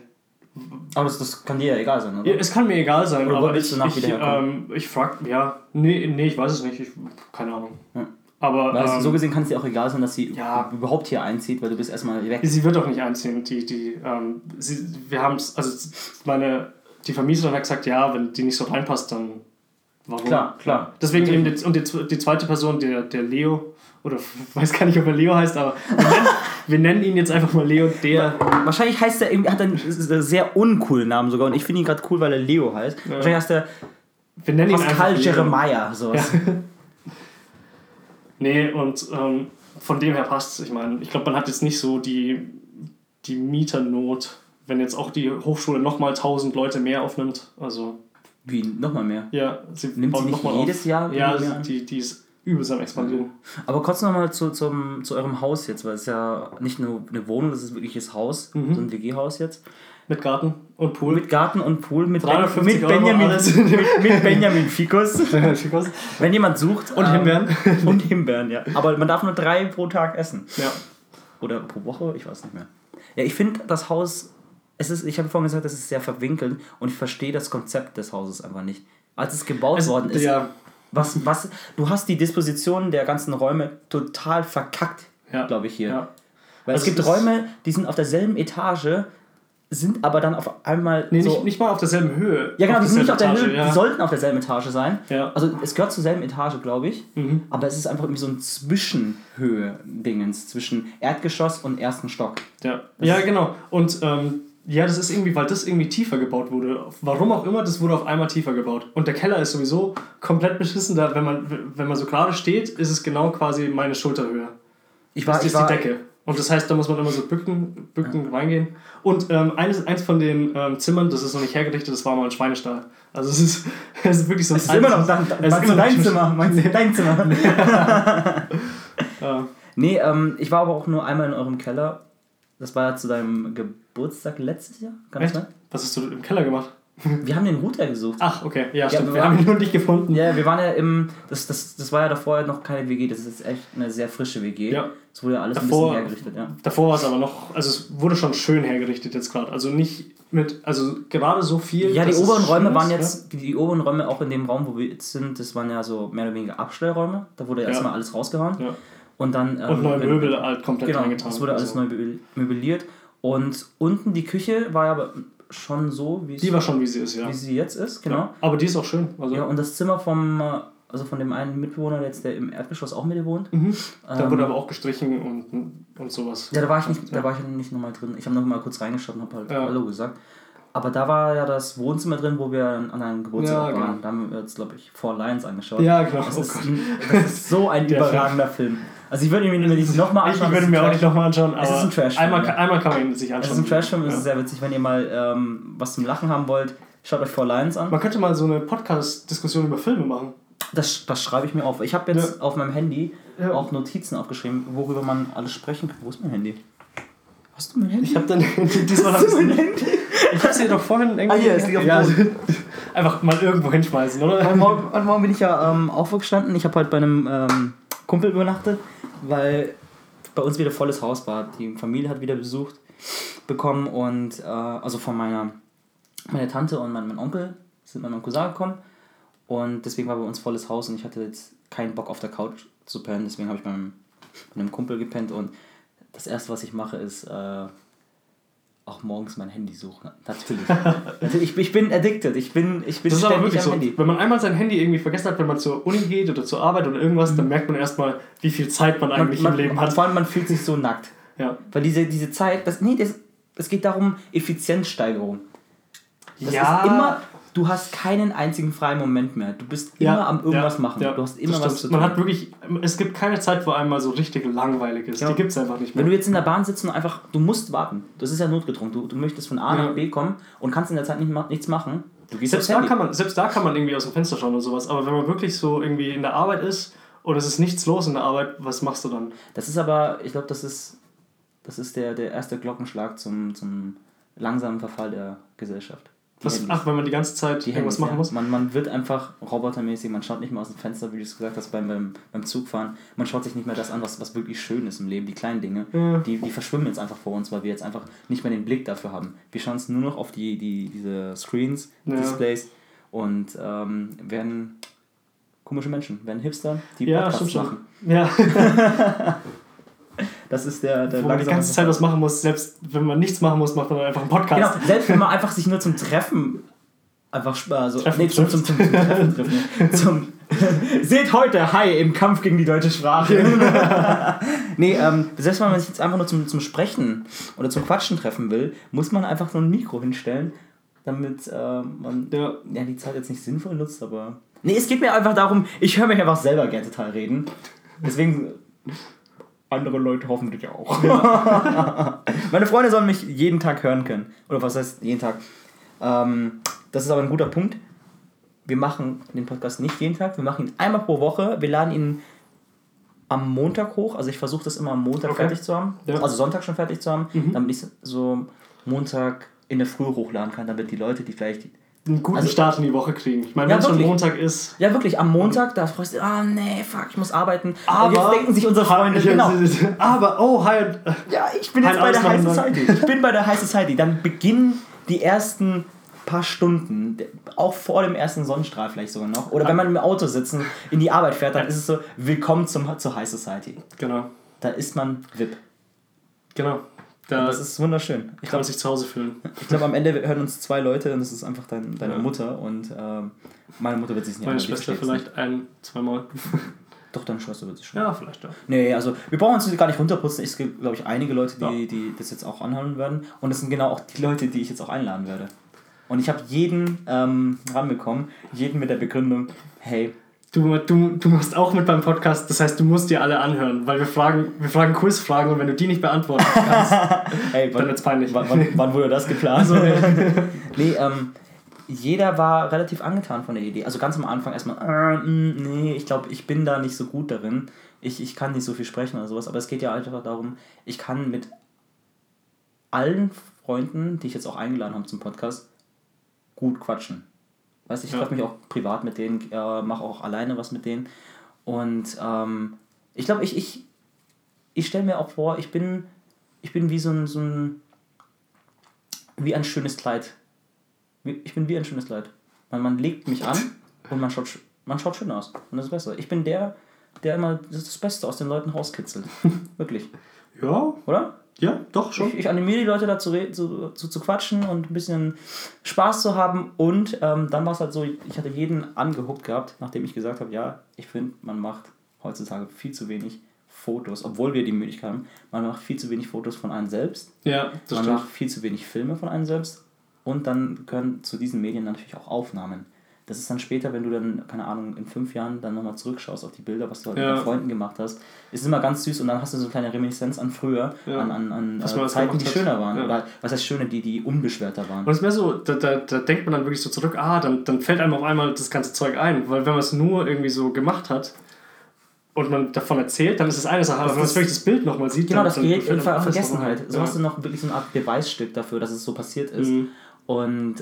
S2: Aber das, das kann dir ja egal sein, oder?
S1: Ja, es kann mir egal sein,
S2: Oder
S1: aber ich,
S2: du
S1: ich, ähm, ich frag, ja, nee, nee, ich weiß es nicht, ich, keine Ahnung.
S2: Ja.
S1: Aber
S2: Weil
S1: ähm,
S2: so gesehen kann es dir auch egal sein, dass sie
S1: Ja.
S2: überhaupt hier einzieht, weil du bist erstmal weg.
S1: Sie wird auch nicht einziehen. Die, die, ähm, sie, wir haben es, also meine, die Vermieterin hat gesagt, ja, wenn die nicht so reinpasst, dann warum?
S2: Klar, klar.
S1: Deswegen eben, die, und die, die zweite Person, der, der Leo, oder ich weiß gar nicht, ob er Leo heißt, aber wir nennen, wir nennen ihn jetzt einfach mal Leo, der,
S2: Wahrscheinlich heißt er irgendwie, hat er einen sehr uncoolen Namen sogar und ich finde ihn gerade cool, weil er Leo heißt. Wahrscheinlich heißt er
S1: wir nennen ihn
S2: Pascal
S1: Leo.
S2: Jeremiah, sowas.
S1: Nee, und ähm, von dem her passt es. Ich meine, ich glaube, man hat jetzt nicht so die, die Mieternot, wenn jetzt auch die Hochschule nochmal 1000 Leute mehr aufnimmt. Also,
S2: Wie, nochmal mehr.
S1: ja, sie
S2: Nimmt sie nicht jedes Jahr
S1: Ja,
S2: mehr
S1: die, die ist übelst am expandieren.
S2: Aber kurz nochmal zu, zum, zu eurem Haus jetzt, weil es ist ja nicht nur eine Wohnung, das ist wirklich das Haus, so ein WG-Haus jetzt.
S1: Mit Garten und Pool.
S2: Mit Garten und Pool, mit,
S1: 350
S2: mit, Benjamin, mit, mit Benjamin Ficus.
S1: Schickos.
S2: Wenn jemand sucht.
S1: Und Himbeeren.
S2: Und Himbeeren, ja. Aber man darf nur drei pro Tag essen.
S1: ja.
S2: Oder pro Woche, ich weiß nicht mehr. Ja, ich finde das Haus, es ist, ich habe vorhin gesagt, es ist sehr verwinkelt und ich verstehe das Konzept des Hauses einfach nicht. Als es gebaut
S1: Also,
S2: worden ist,
S1: ja.
S2: was, was, du hast die Disposition der ganzen Räume total verkackt,
S1: Ja.
S2: glaube ich hier.
S1: Ja.
S2: Weil
S1: Also
S2: es gibt
S1: es
S2: Räume, die sind auf derselben Etage, sind aber dann auf einmal
S1: Nee,
S2: so...
S1: nicht, nicht mal auf derselben Höhe.
S2: ja, genau, die sind nicht auf der
S1: derselben
S2: Höhe,
S1: Etage,
S2: die sollten auf derselben Etage sein.
S1: Ja.
S2: Also es gehört zur selben Etage, glaube ich.
S1: Mhm.
S2: Aber es ist einfach irgendwie so ein Zwischenhöhe-Dingens zwischen Erdgeschoss und ersten Stock.
S1: Ja, ja genau. Und ähm, ja, das ist irgendwie, weil das irgendwie tiefer gebaut wurde. Warum auch immer, das wurde auf einmal tiefer gebaut. Und der Keller ist sowieso komplett beschissen. Da, wenn, man, wenn man so gerade steht, ist es genau quasi meine Schulterhöhe.
S2: Ich
S1: Das
S2: war, ich
S1: ist
S2: war,
S1: die Decke. Und das heißt, da muss man immer so bücken, bücken reingehen. Und ähm, eines, eins von den ähm, Zimmern, das ist noch nicht hergerichtet, das war mal ein Schweinestall. Also es ist, es ist wirklich so ein
S2: Es ist immer noch dein,
S1: es ist immer noch
S2: dein
S1: ein-
S2: Zimmer. Meinst du dein Zimmer?
S1: Ja.
S2: nee, ähm, ich war aber auch nur einmal in eurem Keller. Das war ja zu deinem Geburtstag letztes Jahr. Kann das
S1: Echt?
S2: sein?
S1: Was hast du im Keller gemacht?
S2: Wir haben den Router gesucht.
S1: Ach, okay. Ja, stimmt.
S2: wir
S1: Wir, haben ihn nur nicht gefunden.
S2: Ja, wir waren ja im. Das, das, das war ja davor noch keine WG, das ist jetzt echt eine sehr frische WG.
S1: Ja.
S2: Es wurde ja alles
S1: Davor-
S2: ein bisschen hergerichtet, ja.
S1: Davor war es aber noch, also es wurde schon schön hergerichtet jetzt gerade. Also nicht mit, also gerade so viel.
S2: Ja, die oberen Räume waren jetzt, die, die oberen Räume auch in dem Raum, wo wir jetzt sind, das waren ja so mehr oder weniger Abstellräume. Da wurde
S1: Ja.
S2: erstmal alles rausgehauen.
S1: Ja.
S2: Und dann.
S1: Ja. Und
S2: ähm,
S1: neue Möbel halt komplett
S2: Genau,
S1: reingetan.
S2: es wurde alles
S1: Also,
S2: neu möbliert. Und unten die Küche war ja aber schon so, wie,
S1: Die war schon, wie sie ist, ja.
S2: wie sie jetzt ist, genau.
S1: ja. Aber die ist auch schön. Also,
S2: Ja, und das Zimmer vom, also von dem einen Mitbewohner, jetzt der im Erdgeschoss auch mit wohnt.
S1: mhm. Da
S2: Ähm,
S1: wurde aber auch gestrichen und, und sowas.
S2: Ja, da war ich nicht, da war ich nicht nochmal drin. Ich habe noch mal kurz reingeschaut und habe halt
S1: Ja.
S2: Hallo gesagt. Aber da war ja das Wohnzimmer drin, wo wir an einem Geburtstag
S1: Ja,
S2: waren.
S1: genau.
S2: Da haben wir jetzt, glaube ich, Four Lions angeschaut.
S1: Ja, genau.
S2: Das,
S1: Oh
S2: ist, ein, das ist so ein
S1: Der
S2: überragender Film. Also ich würde mir den nochmal
S1: Ich
S2: anschauen.
S1: würde
S2: das
S1: mir auch nicht nochmal anschauen, aber
S2: Es ist ein Trash-Film,
S1: einmal,
S2: ja.
S1: einmal kann man ihn sich
S2: Trash-
S1: anschauen.
S2: Es ist ein Trashfilm, es
S1: Ja.
S2: ist sehr witzig. Wenn ihr mal ähm, was zum Lachen haben wollt, schaut euch Four Lions an.
S1: Man könnte mal so eine Podcast-Diskussion über Filme machen.
S2: Das, das schreibe ich mir auf. Ich habe jetzt
S1: Ja.
S2: auf meinem Handy
S1: Ja.
S2: auch Notizen aufgeschrieben, worüber man alles sprechen kann. Wo ist mein Handy? Hast du mein Handy?
S1: Ich habe dann diesmal hab ich's nicht. Ich habe sie doch vorhin irgendwie.
S2: Ah, hier, es liegt auf
S1: ja. Einfach mal irgendwo hinschmeißen, oder?
S2: Heute Morgen, heute Morgen bin ich ja ähm, aufgestanden. Ich habe heute bei einem ähm, Kumpel übernachtet, weil bei uns wieder volles Haus war. Die Familie hat wieder besucht bekommen und äh, also von meiner meine Tante und mein, mein Onkel sind mit meinem Cousin gekommen und deswegen war bei uns volles Haus und ich hatte jetzt keinen Bock auf der Couch zu pennen, deswegen habe ich bei einem Kumpel gepennt und das erste, was ich mache, ist äh, auch morgens mein Handy suchen. Natürlich. Natürlich, ich, ich bin addicted. Ich bin, ich bin
S1: Das ist aber
S2: ständig
S1: wirklich
S2: am
S1: so.
S2: Handy.
S1: Wenn man einmal sein Handy irgendwie vergessen hat, wenn man zur Uni geht oder zur Arbeit oder irgendwas, dann merkt man erstmal, wie viel Zeit man eigentlich
S2: man,
S1: im Leben
S2: man,
S1: hat.
S2: Vor allem, man fühlt sich so nackt.
S1: Ja.
S2: Weil diese, diese Zeit, das, nee, das, es geht darum, Effizienzsteigerung. Das
S1: ja,
S2: ist immer, du hast keinen einzigen freien Moment mehr. Du bist immer
S1: ja,
S2: am irgendwas
S1: ja,
S2: machen.
S1: ja,
S2: du hast immer was zu tun.
S1: Man hat wirklich, es gibt keine Zeit, wo einmal so richtig langweilig ist.
S2: Ja.
S1: Die gibt es einfach nicht mehr.
S2: Wenn du jetzt in der Bahn sitzt und einfach, du musst warten. Das ist ja notgedrungen. Du, du möchtest von A nach B kommen und kannst in der Zeit nicht, nichts machen. Du gehst
S1: selbst, da kann man, selbst da kann man irgendwie aus dem Fenster schauen oder sowas. Aber wenn man wirklich so irgendwie in der Arbeit ist und es ist nichts los in der Arbeit, was machst du dann?
S2: Das ist aber, ich glaube, das ist, das ist der, der erste Glockenschlag zum, zum langsamen Verfall der Gesellschaft.
S1: Was, ach, wenn man die ganze Zeit
S2: Die
S1: irgendwas
S2: Handys,
S1: machen
S2: ja.
S1: muss?
S2: Man, man wird einfach robotermäßig, man schaut nicht mehr aus dem Fenster, wie du es gesagt hast, beim, beim, beim Zugfahren. Man schaut sich nicht mehr das an, was, was wirklich schön ist im Leben, die kleinen Dinge.
S1: Ja.
S2: Die, die verschwimmen jetzt einfach vor uns, weil wir jetzt einfach nicht mehr den Blick dafür haben. Wir schauen es nur noch auf die, die, diese Screens,
S1: Ja.
S2: Displays und ähm, werden komische Menschen, werden Hipster, die
S1: Ja,
S2: Podcasts machen.
S1: Ja,
S2: Das ist der, der
S1: wo man die ganze Zeit was machen muss, selbst wenn man nichts machen muss, macht man einfach einen Podcast.
S2: Genau, selbst wenn man einfach sich nur zum Treffen einfach also,
S1: Treffen
S2: nee, zum, zum, zum, zum Treffen trifft. nee. Zum, seht heute Hi im Kampf gegen die deutsche Sprache. nee, ähm, selbst wenn man sich jetzt einfach nur zum, zum Sprechen oder zum Quatschen treffen will, muss man einfach so ein Mikro hinstellen, damit äh, man
S1: Ja.
S2: ja, die Zeit jetzt nicht sinnvoll nutzt, aber. Nee, es geht mir einfach darum, ich höre mich einfach selber gerne total reden. Deswegen. Andere Leute hoffentlich auch. Meine Freunde sollen mich jeden Tag hören können. Oder was heißt jeden Tag? Ähm, das ist aber ein guter Punkt. Wir machen den Podcast nicht jeden Tag, wir machen ihn einmal pro Woche. Wir laden ihn am Montag hoch. Also ich versuche das immer am Montag
S1: Okay.
S2: fertig zu haben.
S1: Ja.
S2: Also Sonntag schon fertig zu haben,
S1: Mhm.
S2: damit ich so Montag in der Früh hochladen kann, damit die Leute, die vielleicht.
S1: Einen guten
S2: Also-
S1: Start in die Woche kriegen. Ich meine,
S2: Ja,
S1: wenn es schon. Montag ist.
S2: Ja, wirklich, am Montag, da freust du ah nee, fuck, ich muss arbeiten.
S1: Aber-
S2: Und jetzt denken sich unsere Freunde, genau.
S1: Aber, oh, hi.
S2: Ja, ich bin jetzt bei der High Society. Ich bin bei der High Society. Dann beginnen die ersten paar Stunden, auch vor dem ersten Sonnenstrahl vielleicht sogar noch. Oder wenn man im Auto sitzen, in die Arbeit fährt, dann ist es so, willkommen zum, zur High Society.
S1: Genau,
S2: Da ist man VIP.
S1: genau. Da
S2: Und das ist wunderschön. Ich
S1: kann man
S2: glaube,
S1: sich zu Hause fühlen.
S2: ich glaub, am Ende hören uns zwei Leute und das ist einfach dein, deine
S1: Ja.
S2: Mutter. Und ähm, meine Mutter wird sich nicht
S1: Meine Schwester vielleicht ein, zweimal.
S2: Doch, deine Schwester wird sich schon.
S1: Ja, vielleicht ja.
S2: Nee, also wir brauchen uns gar nicht runterputzen. Es gibt, glaube ich, einige Leute, die,
S1: Ja.
S2: die das jetzt auch anhören werden. Und das sind genau auch die Leute, die ich jetzt auch einladen werde. Und ich habe jeden ähm, ranbekommen, jeden mit der Begründung, hey,
S1: Du, du, du machst auch mit beim Podcast, das heißt, du musst dir alle anhören, weil wir fragen, wir fragen Quizfragen und wenn du die nicht beantworten kannst,
S2: hey,
S1: dann wird's peinlich.
S2: Wann, wann, wann wurde das geplant?
S1: Also,
S2: nee, ähm, jeder war relativ angetan von der Idee. Also ganz am Anfang erstmal, äh, mh, nee, ich glaube, ich bin da nicht so gut darin. Ich, ich kann nicht so viel sprechen oder sowas. Aber es geht ja einfach darum, ich kann mit allen Freunden, die ich jetzt auch eingeladen habe zum Podcast, gut quatschen. Weißt du, ich
S1: Ja.
S2: treffe mich auch privat mit denen, äh, mache auch alleine was mit denen. Und ähm, ich glaube, ich, ich, ich stelle mir auch vor, ich bin, ich bin wie so ein, so ein, wie ein schönes Kleid. Ich bin wie ein schönes Kleid. Man, man legt mich an und man schaut, sch- man schaut schön aus. Und das ist besser. Ich bin der, der immer das Beste aus den Leuten rauskitzelt. Wirklich.
S1: ja,
S2: Oder?
S1: Ja, doch schon.
S2: Ich, ich animiere die Leute dazu zu, zu, zu quatschen und ein bisschen Spaß zu haben. Und ähm, dann war es halt so, ich hatte jeden angehuckt gehabt, nachdem ich gesagt habe, ja, ich finde, man macht heutzutage viel zu wenig Fotos, obwohl wir die Möglichkeit haben, man macht viel zu wenig Fotos von einem selbst.
S1: Ja, das
S2: man
S1: stimmt.
S2: macht viel zu wenig Filme von einem selbst. Und dann können zu diesen Medien natürlich auch Aufnahmen. Das ist dann später, wenn du dann, keine Ahnung, in fünf Jahren dann nochmal zurückschaust auf die Bilder, was du halt
S1: Ja.
S2: mit deinen Freunden gemacht hast, ist immer ganz süß und dann hast du so eine kleine Reminiszenz an früher,
S1: Ja.
S2: an, an, an äh, Zeiten, die
S1: hat.
S2: schöner waren.
S1: Ja.
S2: Oder was heißt schöne, die, die unbeschwerter waren.
S1: Und es ist mehr so, da, da, da denkt man dann wirklich so zurück, ah, dann, dann fällt einem auf einmal das ganze Zeug ein. Weil wenn man es nur irgendwie so gemacht hat und man davon erzählt, dann ist es eine Sache. Aber wenn man wirklich das Bild nochmal sieht,
S2: Genau,
S1: dann,
S2: das
S1: dann
S2: gerät in
S1: einem
S2: Ver
S1: alles
S2: Vergessenheit. So
S1: ein.
S2: hast du noch wirklich so eine Art Beweisstück dafür, dass es so passiert ist.
S1: Mhm.
S2: Und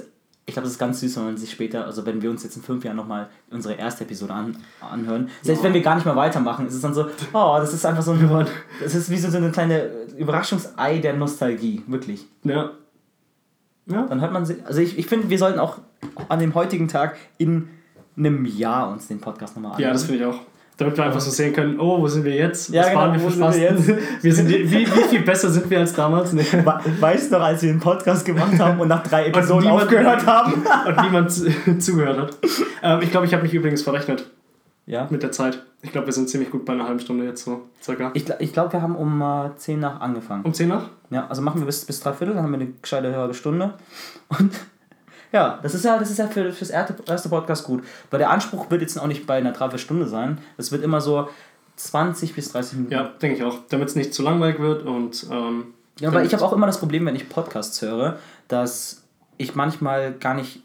S2: ich glaube, es ist ganz süß, wenn man sich später, also wenn wir uns jetzt in fünf Jahren nochmal unsere erste Episode an, anhören, selbst wenn wir gar nicht mehr weitermachen, ist es dann so, oh, das ist einfach so ein, das ist wie so eine kleine Überraschungsei der Nostalgie, wirklich.
S1: Ja. Ja.
S2: Dann hört man sie, also ich, ich finde, wir sollten auch an dem heutigen Tag in einem Jahr uns den Podcast nochmal anhören.
S1: ja, das finde ich auch. Damit wir einfach so sehen können, oh, wo sind wir jetzt?
S2: Ja, genau,
S1: waren wir
S2: wo
S1: für
S2: sind wir?
S1: Wir sind, wie, wie viel besser sind wir als damals? Nee.
S2: We- Weißt du noch, als wir den Podcast gemacht haben und nach drei Episoden
S1: niemand-
S2: aufgehört haben?
S1: Und niemand zu- zugehört hat. Ähm, ich glaube, ich habe mich übrigens verrechnet
S2: Ja.
S1: mit der Zeit. Ich glaube, wir sind ziemlich gut bei einer halben Stunde jetzt so, circa.
S2: Ich, ich glaube, wir haben um äh, 10 nach angefangen.
S1: Um 10 nach?
S2: Ja, also machen wir bis, bis drei Viertel, dann haben wir eine gescheite halbe Stunde. Und ja, das ist ja, das ist ja für, fürs erste, erste Podcast gut. Weil der Anspruch wird jetzt auch nicht bei einer Dreiviertelstunde sein. Es wird immer so 20 bis 30 Minuten.
S1: Ja, denke ich auch. Damit es nicht zu langweilig wird und. Ähm,
S2: Ja, weil ich habe auch immer das Problem, wenn ich Podcasts höre, dass ich manchmal gar nicht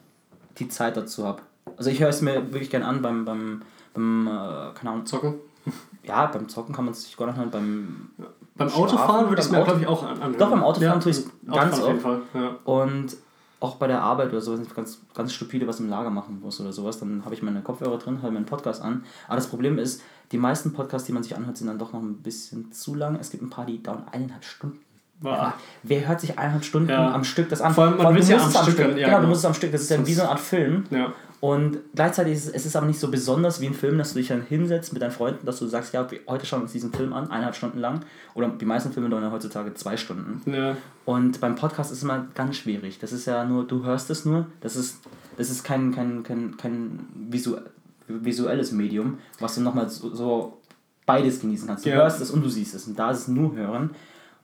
S2: die Zeit dazu habe. Also ich höre es mir wirklich gern an beim, beim, beim äh, keine Ahnung,
S1: zocken.
S2: ja, beim Zocken kann man es sich gar nicht hören, beim
S1: Beim
S2: Schlafen,
S1: Autofahren würde ich es
S2: beim
S1: mir, glaube ich, auch an- anhören.
S2: Doch, beim Autofahren
S1: ja,
S2: tue ich's
S1: Autofahren
S2: ganz
S1: auf jeden
S2: oft.
S1: Fall. Ja.
S2: Und auch bei der Arbeit oder so, wenn ich ganz, ganz stupide was im Lager machen muss oder sowas, dann habe ich meine Kopfhörer drin, höre meinen Podcast an. Aber das Problem ist, die meisten Podcasts, die man sich anhört, sind dann doch noch ein bisschen zu lang. Es gibt ein paar, die dauern eineinhalb Stunden.
S1: War.
S2: Wer hört sich eineinhalb Stunden
S1: Ja.
S2: am Stück das an?
S1: Vor allem, man
S2: Vor
S1: will's
S2: du
S1: ja
S2: musst
S1: am
S2: es
S1: Stück hören, ja,
S2: genau, du
S1: genau.
S2: musst es am Stück. Das ist ja wie so eine Art Film.
S1: Ja.
S2: Und gleichzeitig ist es, es ist aber nicht so besonders wie ein Film, dass du dich dann hinsetzt mit deinen Freunden, dass du sagst, ja, heute schauen wir uns diesen Film an, eineinhalb Stunden lang. Oder die meisten Filme dauern ja heutzutage zwei Stunden.
S1: Ja.
S2: Und beim Podcast ist es immer ganz schwierig. Das ist ja nur, du hörst es nur. Das ist, das ist kein, kein, kein, kein visu visuelles Medium, was du nochmal so, so beides genießen kannst. Du
S1: Ja.
S2: hörst es und du siehst es. Und da ist es nur hören.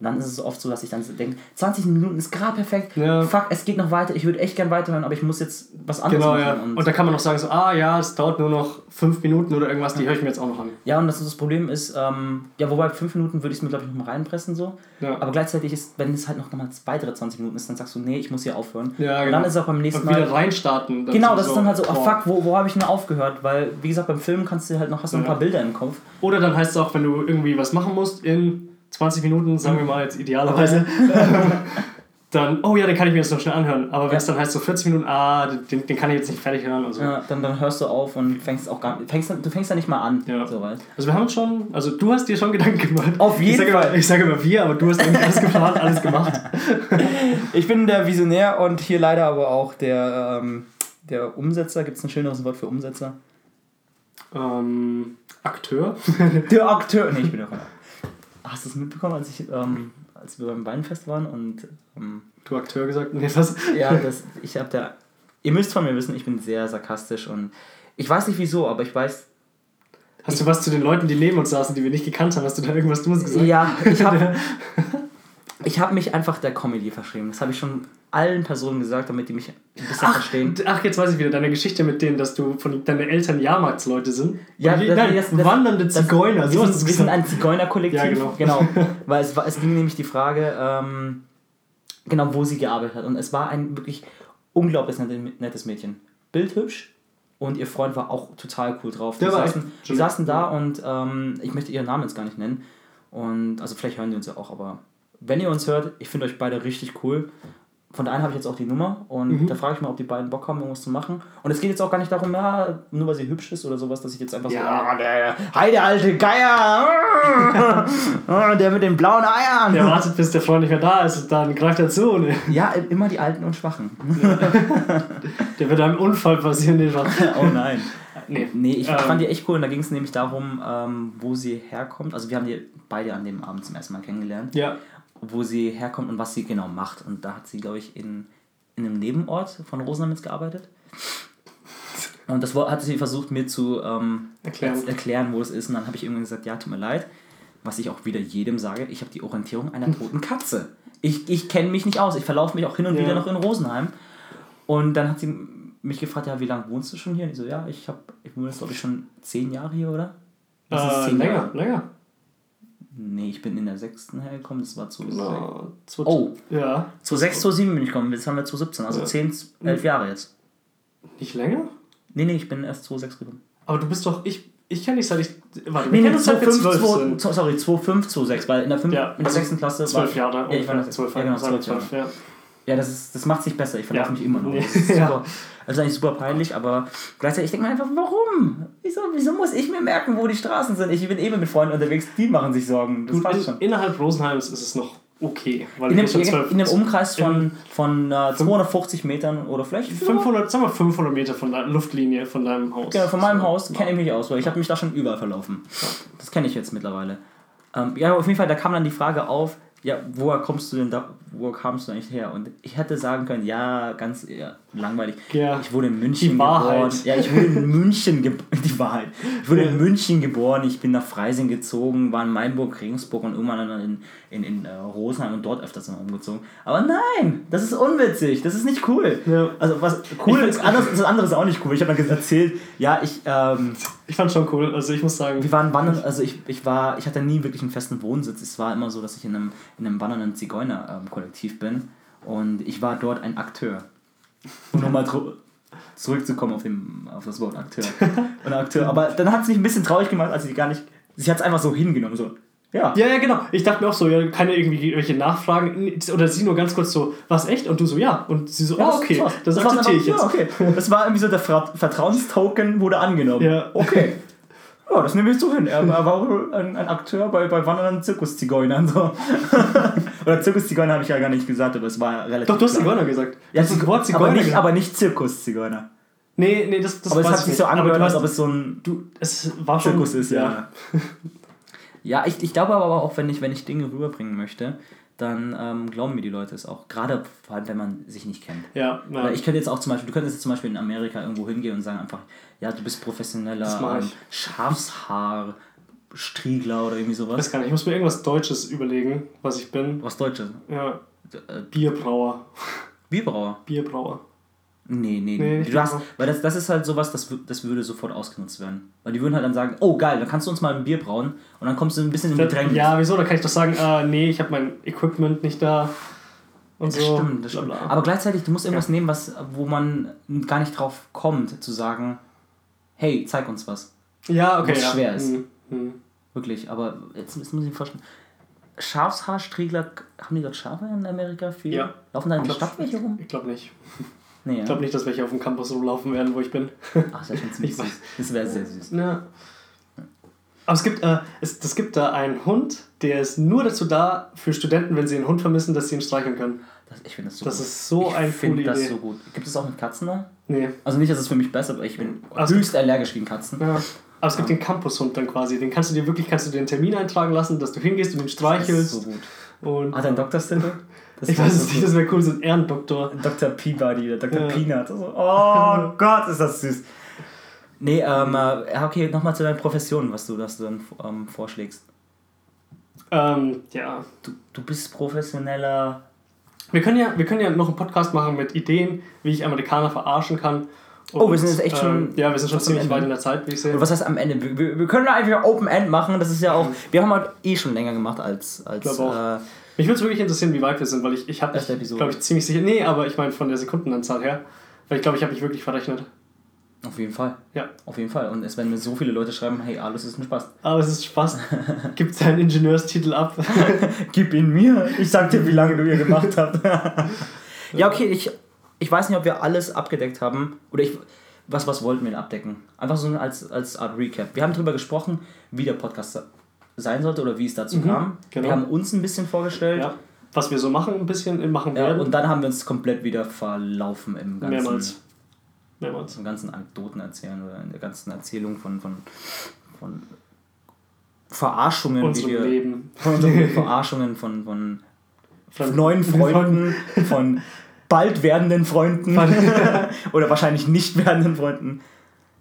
S2: Und Und dann ist es oft so, dass ich dann so denke, 20 Minuten ist gerade perfekt.
S1: Ja.
S2: Fuck, es geht noch weiter. Ich würde echt gern weiterhören, aber ich muss jetzt was anderes
S1: Genau,
S2: machen.
S1: ja.
S2: Und,
S1: Und da kann man noch sagen, so, ah ja, es dauert nur noch fünf Minuten oder irgendwas, die höre ich mir jetzt auch noch an.
S2: ja, und das, das Problem ist, ähm, ja, wobei fünf Minuten würde ich es mir, glaube ich, noch mal reinpressen. So.
S1: Ja.
S2: Aber gleichzeitig ist, wenn es halt noch mal weitere 20 Minuten ist, dann sagst du, nee, ich muss hier aufhören.
S1: Ja,
S2: Und
S1: genau.
S2: dann ist es auch beim nächsten
S1: Und wieder reinstarten.
S2: Genau, das ist dann halt so, oh
S1: boah.
S2: fuck, wo, wo habe ich denn aufgehört? Weil, wie gesagt, beim Film kannst du halt noch, hast du ein
S1: Ja.
S2: paar Bilder im Kopf.
S1: Oder dann heißt es auch, wenn du irgendwie was machen musst in 20 Minuten, sagen wir mal jetzt idealerweise, dann, oh ja, den kann ich mir jetzt noch schnell anhören. Aber wenn es dann heißt so 40 Minuten, ah, den, den kann ich jetzt nicht fertig hören. Also,
S2: Ja, dann, dann hörst du auf und fängst auch gar fängst, Du fängst ja nicht mal an.
S1: Ja.
S2: So weit.
S1: also wir haben uns schon, also du hast dir schon Gedanken gemacht.
S2: Auf jeden
S1: ich
S2: Fall.
S1: Immer, ich sage immer wir, aber du hast eigentlich alles geplant, alles gemacht.
S2: Ich bin der Visionär und hier leider aber auch der, ähm, der Umsetzer. Gibt es ein schöneres Wort für Umsetzer?
S1: Ähm, Akteur?
S2: Der Akteur. Nee, ich bin der Akteur. Hast du es mitbekommen, als, ich, ähm, als wir beim Weinfest waren und ähm,
S1: Du Akteur gesagt? Nee, was?
S2: ja, das, ich habe da. Ihr müsst von mir wissen, ich bin sehr sarkastisch und ich weiß nicht wieso, aber ich weiß.
S1: Hast du was zu den Leuten, die neben uns saßen, die wir nicht gekannt haben? Hast du da irgendwas Dummes gesagt?
S2: Ja, ich habe ich hab mich einfach der Comedy verschrieben. Das habe ich schon allen Personen gesagt, damit die mich ein bisschen
S1: Ach,
S2: verstehen.
S1: ach, jetzt weiß ich wieder, deine Geschichte mit denen, dass du von deine Eltern Jahrmarktsleute sind.
S2: Ja,
S1: wie-
S2: das-
S1: nein,
S2: das- das-
S1: wandernde
S2: das-
S1: Zigeuner. so
S2: wir, sind, wir ein Zigeunerkollektiv.
S1: Ja, genau.
S2: genau. Weil es, war, es ging nämlich die Frage, ähm, genau, wo sie gearbeitet hat. Und es war ein wirklich unglaublich nettes- Mädchen. Bildhübsch. Und ihr Freund war auch total cool drauf. Die saßen, die saßen da und ähm, ich möchte ihren Namen jetzt gar nicht nennen. Und also vielleicht hören die uns ja auch, aber wenn ihr uns hört, ich finde euch beide richtig cool. Von der einen habe ich jetzt auch die Nummer und
S1: Mhm.
S2: da frage ich mal, ob die beiden Bock haben, irgendwas zu machen. Und es geht jetzt auch gar nicht darum, ja, nur weil sie hübsch ist oder sowas, dass ich jetzt einfach so,
S1: Ja.
S2: ah, der, hi, der alte Geier, Ah, der mit den blauen Eiern.
S1: Der wartet, bis der Freund nicht mehr da ist und dann greift er zu. Ne?
S2: Ja, immer die Alten und Schwachen.
S1: Der wird einem Unfall passieren, den.
S2: Oh nein.
S1: Nee.
S2: Nee, ich
S1: Ähm.
S2: fand die echt cool und da ging es nämlich darum, ähm, wo sie herkommt. Also wir haben die beide an dem Abend zum ersten Mal kennengelernt.
S1: Ja.
S2: Wo sie herkommt und was sie genau macht. Und da hat sie, glaube ich, in, in einem Nebenort von Rosenheim gearbeitet. Und das hat sie versucht, mir zu ähm,
S1: Erklären.
S2: erklären, wo es ist. Und dann habe ich irgendwann gesagt, ja, tut mir leid. Was ich auch wieder jedem sage, ich habe die Orientierung einer toten Katze. Ich, ich kenne mich nicht aus. Ich verlaufe mich auch hin und
S1: Ja.
S2: wieder noch in Rosenheim. Und dann hat sie mich gefragt, ja, wie lange wohnst du schon hier? Und ich so, ja, ich, hab, ich wohne jetzt, glaube ich, schon zehn Jahre hier, oder? Das ist
S1: Äh,
S2: zehn
S1: länger,
S2: Jahre.
S1: länger.
S2: Nee, ich bin in der sechsten hergekommen, das war zu
S1: Na, zwei-
S2: Oh.
S1: Ja.
S2: 2006, 2007 bin ich gekommen, jetzt haben wir 2017, also
S1: Ja.
S2: 10, 11 Jahre jetzt.
S1: Nicht länger?
S2: Nee, nee, ich bin erst 2006 gekommen.
S1: Aber du bist doch. Ich, ich kenne dich seit ich. Warte,
S2: Nee, nee,
S1: uns seit wir
S2: 2005,
S1: zwölf
S2: 2,
S1: sind.
S2: sorry, 2005, 2006, weil in der, 5,
S1: Ja,
S2: in der 6. Klasse
S1: Zwölf. Jahre.
S2: Ja, ich war
S1: zwölf
S2: ja, genau,
S1: Jahre.
S2: zwölf
S1: Ja.
S2: Ja, das, ist, das macht sich besser, ich verlaufe
S1: Ja.
S2: mich immer noch.
S1: Nee.
S2: Das ist,
S1: Ja.
S2: das ist eigentlich super peinlich, aber gleichzeitig, ich denke mir einfach, warum? Wieso, wieso muss ich mir merken, wo die Straßen sind? Ich bin eben mit Freunden unterwegs, die machen sich Sorgen, das
S1: Gut,
S2: passt
S1: in,
S2: schon.
S1: innerhalb Rosenheims ist es noch okay. Weil
S2: In
S1: schon
S2: in, in dem Umkreis von, von äh, 250 Metern oder vielleicht
S1: 500, sagen wir 500 Meter von der Luftlinie von deinem Haus.
S2: Genau, von meinem
S1: So.
S2: Haus kenne ich mich aus, weil ich habe mich da schon überall verlaufen. Das kenne ich jetzt mittlerweile. Ähm, ja, auf jeden Fall, da kam dann die Frage auf, ja, woher kommst du denn da, wo kamst du eigentlich her? Und ich hätte sagen können, ja, ganz ja, langweilig.
S1: Ja.
S2: Ich wurde in München
S1: Die Wahrheit.
S2: geboren. Ja, ich wurde in München geboren. Die Wahrheit. Ich wurde in
S1: Ja.
S2: München geboren, ich bin nach Freising gezogen, war in Mainburg, Regensburg und irgendwann dann in, in, in äh, Rosenheim und dort öfters mal umgezogen. Aber nein, das ist unwitzig, das ist nicht cool.
S1: Ja.
S2: Also was cool
S1: Ich
S2: ist, anders, das andere ist auch nicht cool. Ich habe dann erzählt, ja, ich, ähm,
S1: Ich fand schon cool. Also ich muss sagen,
S2: wir waren wandern, also ich, ich war, ich hatte nie wirklich einen festen Wohnsitz. Es war immer so, dass ich in einem, in einem wandernden Zigeuner-Kollektiv bin und ich war dort ein Akteur. Um nochmal zurückzukommen auf, dem, auf das Wort Akteur. Und Akteur. Aber dann hat es mich ein bisschen traurig gemacht, als sie gar nicht, sie hat es einfach so hingenommen, so, ja.
S1: Ja, ja, genau. Ich dachte mir auch so, ja, keine irgendwie welche Nachfragen. Oder sie nur ganz kurz so, was echt? Und du so, ja. Und sie so,
S2: Ja,
S1: oh, okay, das,
S2: war's
S1: akzeptiere ich jetzt.
S2: Ja, okay. Das war irgendwie so der Ver Vertrauenstoken wurde angenommen.
S1: Ja.
S2: Okay. Ja, das nehme ich so hin. Er war wohl ein, ein Akteur bei, bei wandernden Zirkuszigeunern. So. Oder Zirkuszigeuner habe ich ja gar nicht gesagt, aber es war relativ.
S1: Doch, du hast
S2: klar.
S1: Zigeuner gesagt.
S2: Ja,
S1: das
S2: aber
S1: Zigeuner
S2: nicht,
S1: gesagt.
S2: aber nicht Zirkuszigeuner.
S1: Nee, nee, das, das
S2: Aber es hat
S1: ich
S2: sich
S1: nicht.
S2: so
S1: Aber
S2: angehört, als ob es so ein
S1: du, es war schon,
S2: Zirkus ist, ja. Ja, ich, ich glaube aber auch, wenn ich, wenn ich Dinge rüberbringen möchte, dann ähm, glauben mir die Leute es auch. Gerade vor allem, wenn man sich nicht kennt.
S1: Ja, ja.
S2: Ich könnte jetzt auch zum Beispiel, du könntest jetzt zum Beispiel in Amerika irgendwo hingehen und sagen einfach, ja, du bist professioneller ähm,
S1: ich.
S2: Schafshaar, Striegler oder irgendwie
S1: Ich
S2: sowas.
S1: weiß gar nicht, ich muss mir irgendwas Deutsches überlegen, was ich bin.
S2: Was Deutsches.
S1: Ja,
S2: Äh,
S1: Bierbrauer.
S2: Bierbrauer.
S1: Bierbrauer.
S2: Nee, nee,
S1: Nee, nicht
S2: Du hast, weil das, das ist halt sowas, das, das würde sofort ausgenutzt werden. Weil die würden halt dann sagen, oh geil, dann kannst du uns mal ein Bier brauen und dann kommst du ein bisschen in Bedrängnis.
S1: Ja, wieso? Da kann ich doch sagen, äh, nee, ich habe mein Equipment nicht da. Und
S2: Das
S1: so.
S2: stimmt, das stimmt. Aber gleichzeitig, du musst irgendwas nehmen, was, wo man gar nicht drauf kommt, zu sagen, hey, zeig uns was.
S1: ja, okay.
S2: was
S1: ja.
S2: schwer ist.
S1: Hm, hm.
S2: Wirklich, aber jetzt, jetzt muss ich mir vorstellen. Schafshaarstriegler, haben die dort Schafe in Amerika? Viel?
S1: Ja.
S2: Laufen da in der Stadt welche rum?
S1: Ich glaube nicht.
S2: Nee,
S1: Ich
S2: ja.
S1: glaube nicht, dass welche auf dem Campus rumlaufen werden, wo ich bin.
S2: Ach, das wäre schon ziemlich
S1: Ich
S2: süß. Das wäre sehr süß.
S1: Ja. Aber es gibt, äh, es, es gibt da einen Hund, der ist nur dazu da, für Studenten, wenn sie einen Hund vermissen, dass sie ihn streicheln können.
S2: Das, ich finde das so
S1: Das
S2: gut.
S1: ist so
S2: ich finde
S1: coole
S2: das
S1: Idee.
S2: so gut. Gibt es auch mit Katzen da?
S1: Nee.
S2: Also nicht, dass es für mich besser, aber ich bin
S1: Also-
S2: höchst allergisch gegen Katzen.
S1: Ja. Aber es gibt den Campushund dann quasi. Den kannst du dir wirklich, kannst du dir einen Termin eintragen lassen, dass du hingehst und ihn
S2: Das ist
S1: streichelst.
S2: so gut.
S1: Und
S2: Hat er einen Doktorstitel? Das
S1: ich weiß es nicht, das wäre cool, so ein Ehrendoktor.
S2: Dr. Peabody oder Dr.
S1: Ja.
S2: Peanut. Also, oh Gott, ist das süß. Nee, ähm, äh, okay, nochmal zu deiner Profession, was du, was du dann ähm, vorschlägst.
S1: Ähm, ja.
S2: Du, du bist professioneller.
S1: Wir können, ja, wir können ja noch einen Podcast machen mit Ideen, wie ich Amerikaner verarschen kann.
S2: Oh, wir sind jetzt echt schon
S1: Ähm, ja, wir sind schon ziemlich weit in der Zeit, wie ich sehe.
S2: Oder was heißt am Ende? Wir, wir, wir können einfach Open End machen, das ist ja auch. Wir haben halt eh schon länger gemacht als. als äh,
S1: Mich würde es wirklich interessieren, wie weit wir sind, weil ich, ich habe, glaube ich, ziemlich sicher. Nee, aber ich meine von der Sekundenanzahl her. Weil ich glaube, ich habe mich wirklich verrechnet.
S2: auf jeden Fall.
S1: Ja.
S2: Auf jeden Fall. Und es werden mir so viele Leute schreiben, hey, alles ist ein Spaß.
S1: Aber es ist Spaß. Gib deinen Ingenieurstitel ab.
S2: Gib ihn mir. Ich sag dir, wie lange du hier gemacht hast. ja, okay, ich, ich weiß nicht, ob wir alles abgedeckt haben. Oder ich. Was, was wollten wir denn abdecken? Einfach so als, als Art Recap. Wir haben darüber gesprochen, wie der Podcast sein sollte oder wie es dazu kam.
S1: genau.
S2: Wir haben uns ein bisschen vorgestellt.
S1: ja. Was wir so machen, ein bisschen machen
S2: Ja,
S1: werden.
S2: und dann haben wir uns komplett wieder verlaufen im ganzen,
S1: Mehrmals. Mehrmals.
S2: im ganzen Anekdoten erzählen oder in der ganzen Erzählung von, von, von Verarschungen, wie
S1: Unserem
S2: wir,
S1: Leben.
S2: von unseren Verarschungen von, von
S1: Von-
S2: neuen Freunden, von bald werdenden Freunden oder wahrscheinlich nicht werdenden Freunden.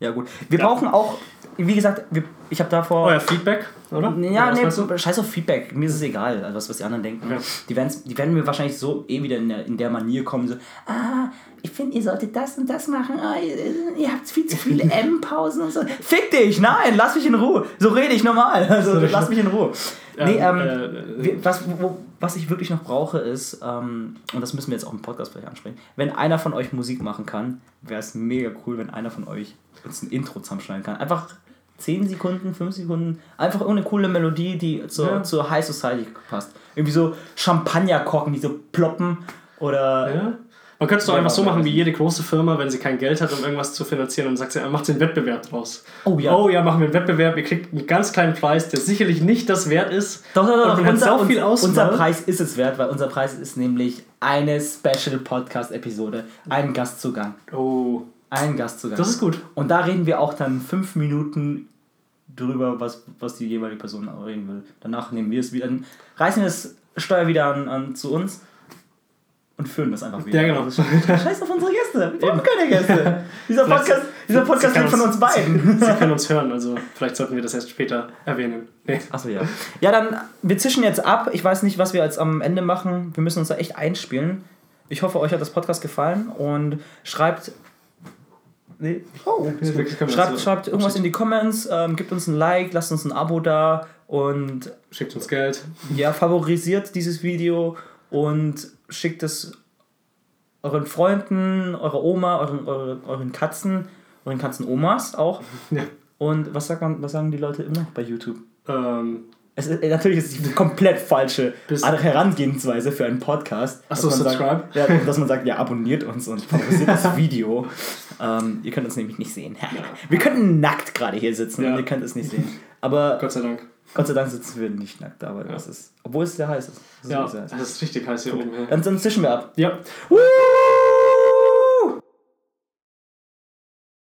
S2: Ja gut. Wir
S1: Ja.
S2: brauchen auch, wie gesagt, wir, ich habe davor...
S1: Euer Feedback, oder?
S2: Ja,
S1: Oder
S2: nee,
S1: du?
S2: scheiß auf Feedback. Mir ist es egal, also was, was die anderen denken.
S1: Okay.
S2: Die, die werden mir wahrscheinlich so eh wieder in der, in der Manier kommen, so, ah, ich finde, ihr solltet das und das machen, ah, ihr, ihr habt viel zu viele M-Pausen und so. Fick dich, nein, lass mich in Ruhe. So rede ich normal, also lass mich in Ruhe. Nee, ähm,
S1: äh,
S2: was, wo, was ich wirklich noch brauche ist, ähm, und das müssen wir jetzt auch im Podcast vielleicht ansprechen, wenn einer von euch Musik machen kann, wäre es mega cool, wenn einer von euch uns ein Intro zusammenschneiden kann. Einfach 10 Sekunden, 5 Sekunden, einfach irgendeine coole Melodie, die zur,
S1: Ja.
S2: zur High Society passt. Irgendwie so Champagnerkorken, die so ploppen oder...
S1: Ja. Man könnte es doch einfach so machen wie jede große Firma, wenn sie kein Geld hat, um irgendwas zu finanzieren, dann sagt sie, macht sie einen Wettbewerb draus.
S2: Oh ja.
S1: Oh ja, machen wir einen Wettbewerb, ihr kriegt einen ganz kleinen Preis, der sicherlich nicht das wert ist.
S2: Doch, doch, doch.
S1: Und man hat
S2: Unser,
S1: viel
S2: uns- unser
S1: Auswahl.
S2: Preis ist es wert, weil unser Preis ist nämlich eine Special Podcast-Episode. Ein Gastzugang.
S1: Oh,
S2: Ein Gastzugang.
S1: das ist gut.
S2: Und da reden wir auch dann fünf Minuten drüber, was, was die jeweilige Person reden will. Danach nehmen wir es wieder, reißen wir das Steuer wieder an, an zu uns und führen das einfach wieder.
S1: Ja, genau.
S2: Scheiß auf unsere Gäste. Wir brauchen keine Gäste. Dieser
S1: Vielleicht-
S2: Podcast, dieser Podcast
S1: Sie
S2: lebt von uns beiden.
S1: Sie können uns hören, also vielleicht sollten wir das erst später erwähnen. Nee.
S2: Achso, ja. Ja, dann, wir zischen jetzt ab. Ich weiß nicht, was wir jetzt am Ende machen. Wir müssen uns da echt einspielen. Ich hoffe, euch hat das Podcast gefallen und schreibt. Nee. Oh, Schreibt, schreibt irgendwas in die Comments, ähm, gebt uns ein Like, lasst uns ein Abo da und
S1: Schickt uns Geld.
S2: ja, favorisiert dieses Video und schickt es euren Freunden, eurer Oma, euren, eure, euren Katzen, euren Katzenomas auch.
S1: Ja.
S2: Und was, sagt man, was sagen die Leute immer noch bei YouTube?
S1: Ähm,
S2: Es ist, natürlich ist es die komplett falsche Herangehensweise für einen Podcast.
S1: Ach so,
S2: dass man
S1: subscribe?
S2: Sagt, ja, dass man sagt, ja, abonniert uns und favorisiert das Video. Ähm, ihr könnt uns nämlich nicht sehen. Wir könnten nackt gerade hier sitzen
S1: Ja.
S2: und ihr könnt es nicht sehen. Aber
S1: Gott sei Dank.
S2: Gott sei Dank sitzen wir nicht nackt, aber das ist. Obwohl es sehr heiß ist. Das ist
S1: Ja,
S2: sehr heiß.
S1: das ist richtig heiß hier oben. Ja.
S2: Dann, dann zischen wir ab.
S1: ja.
S2: Woo!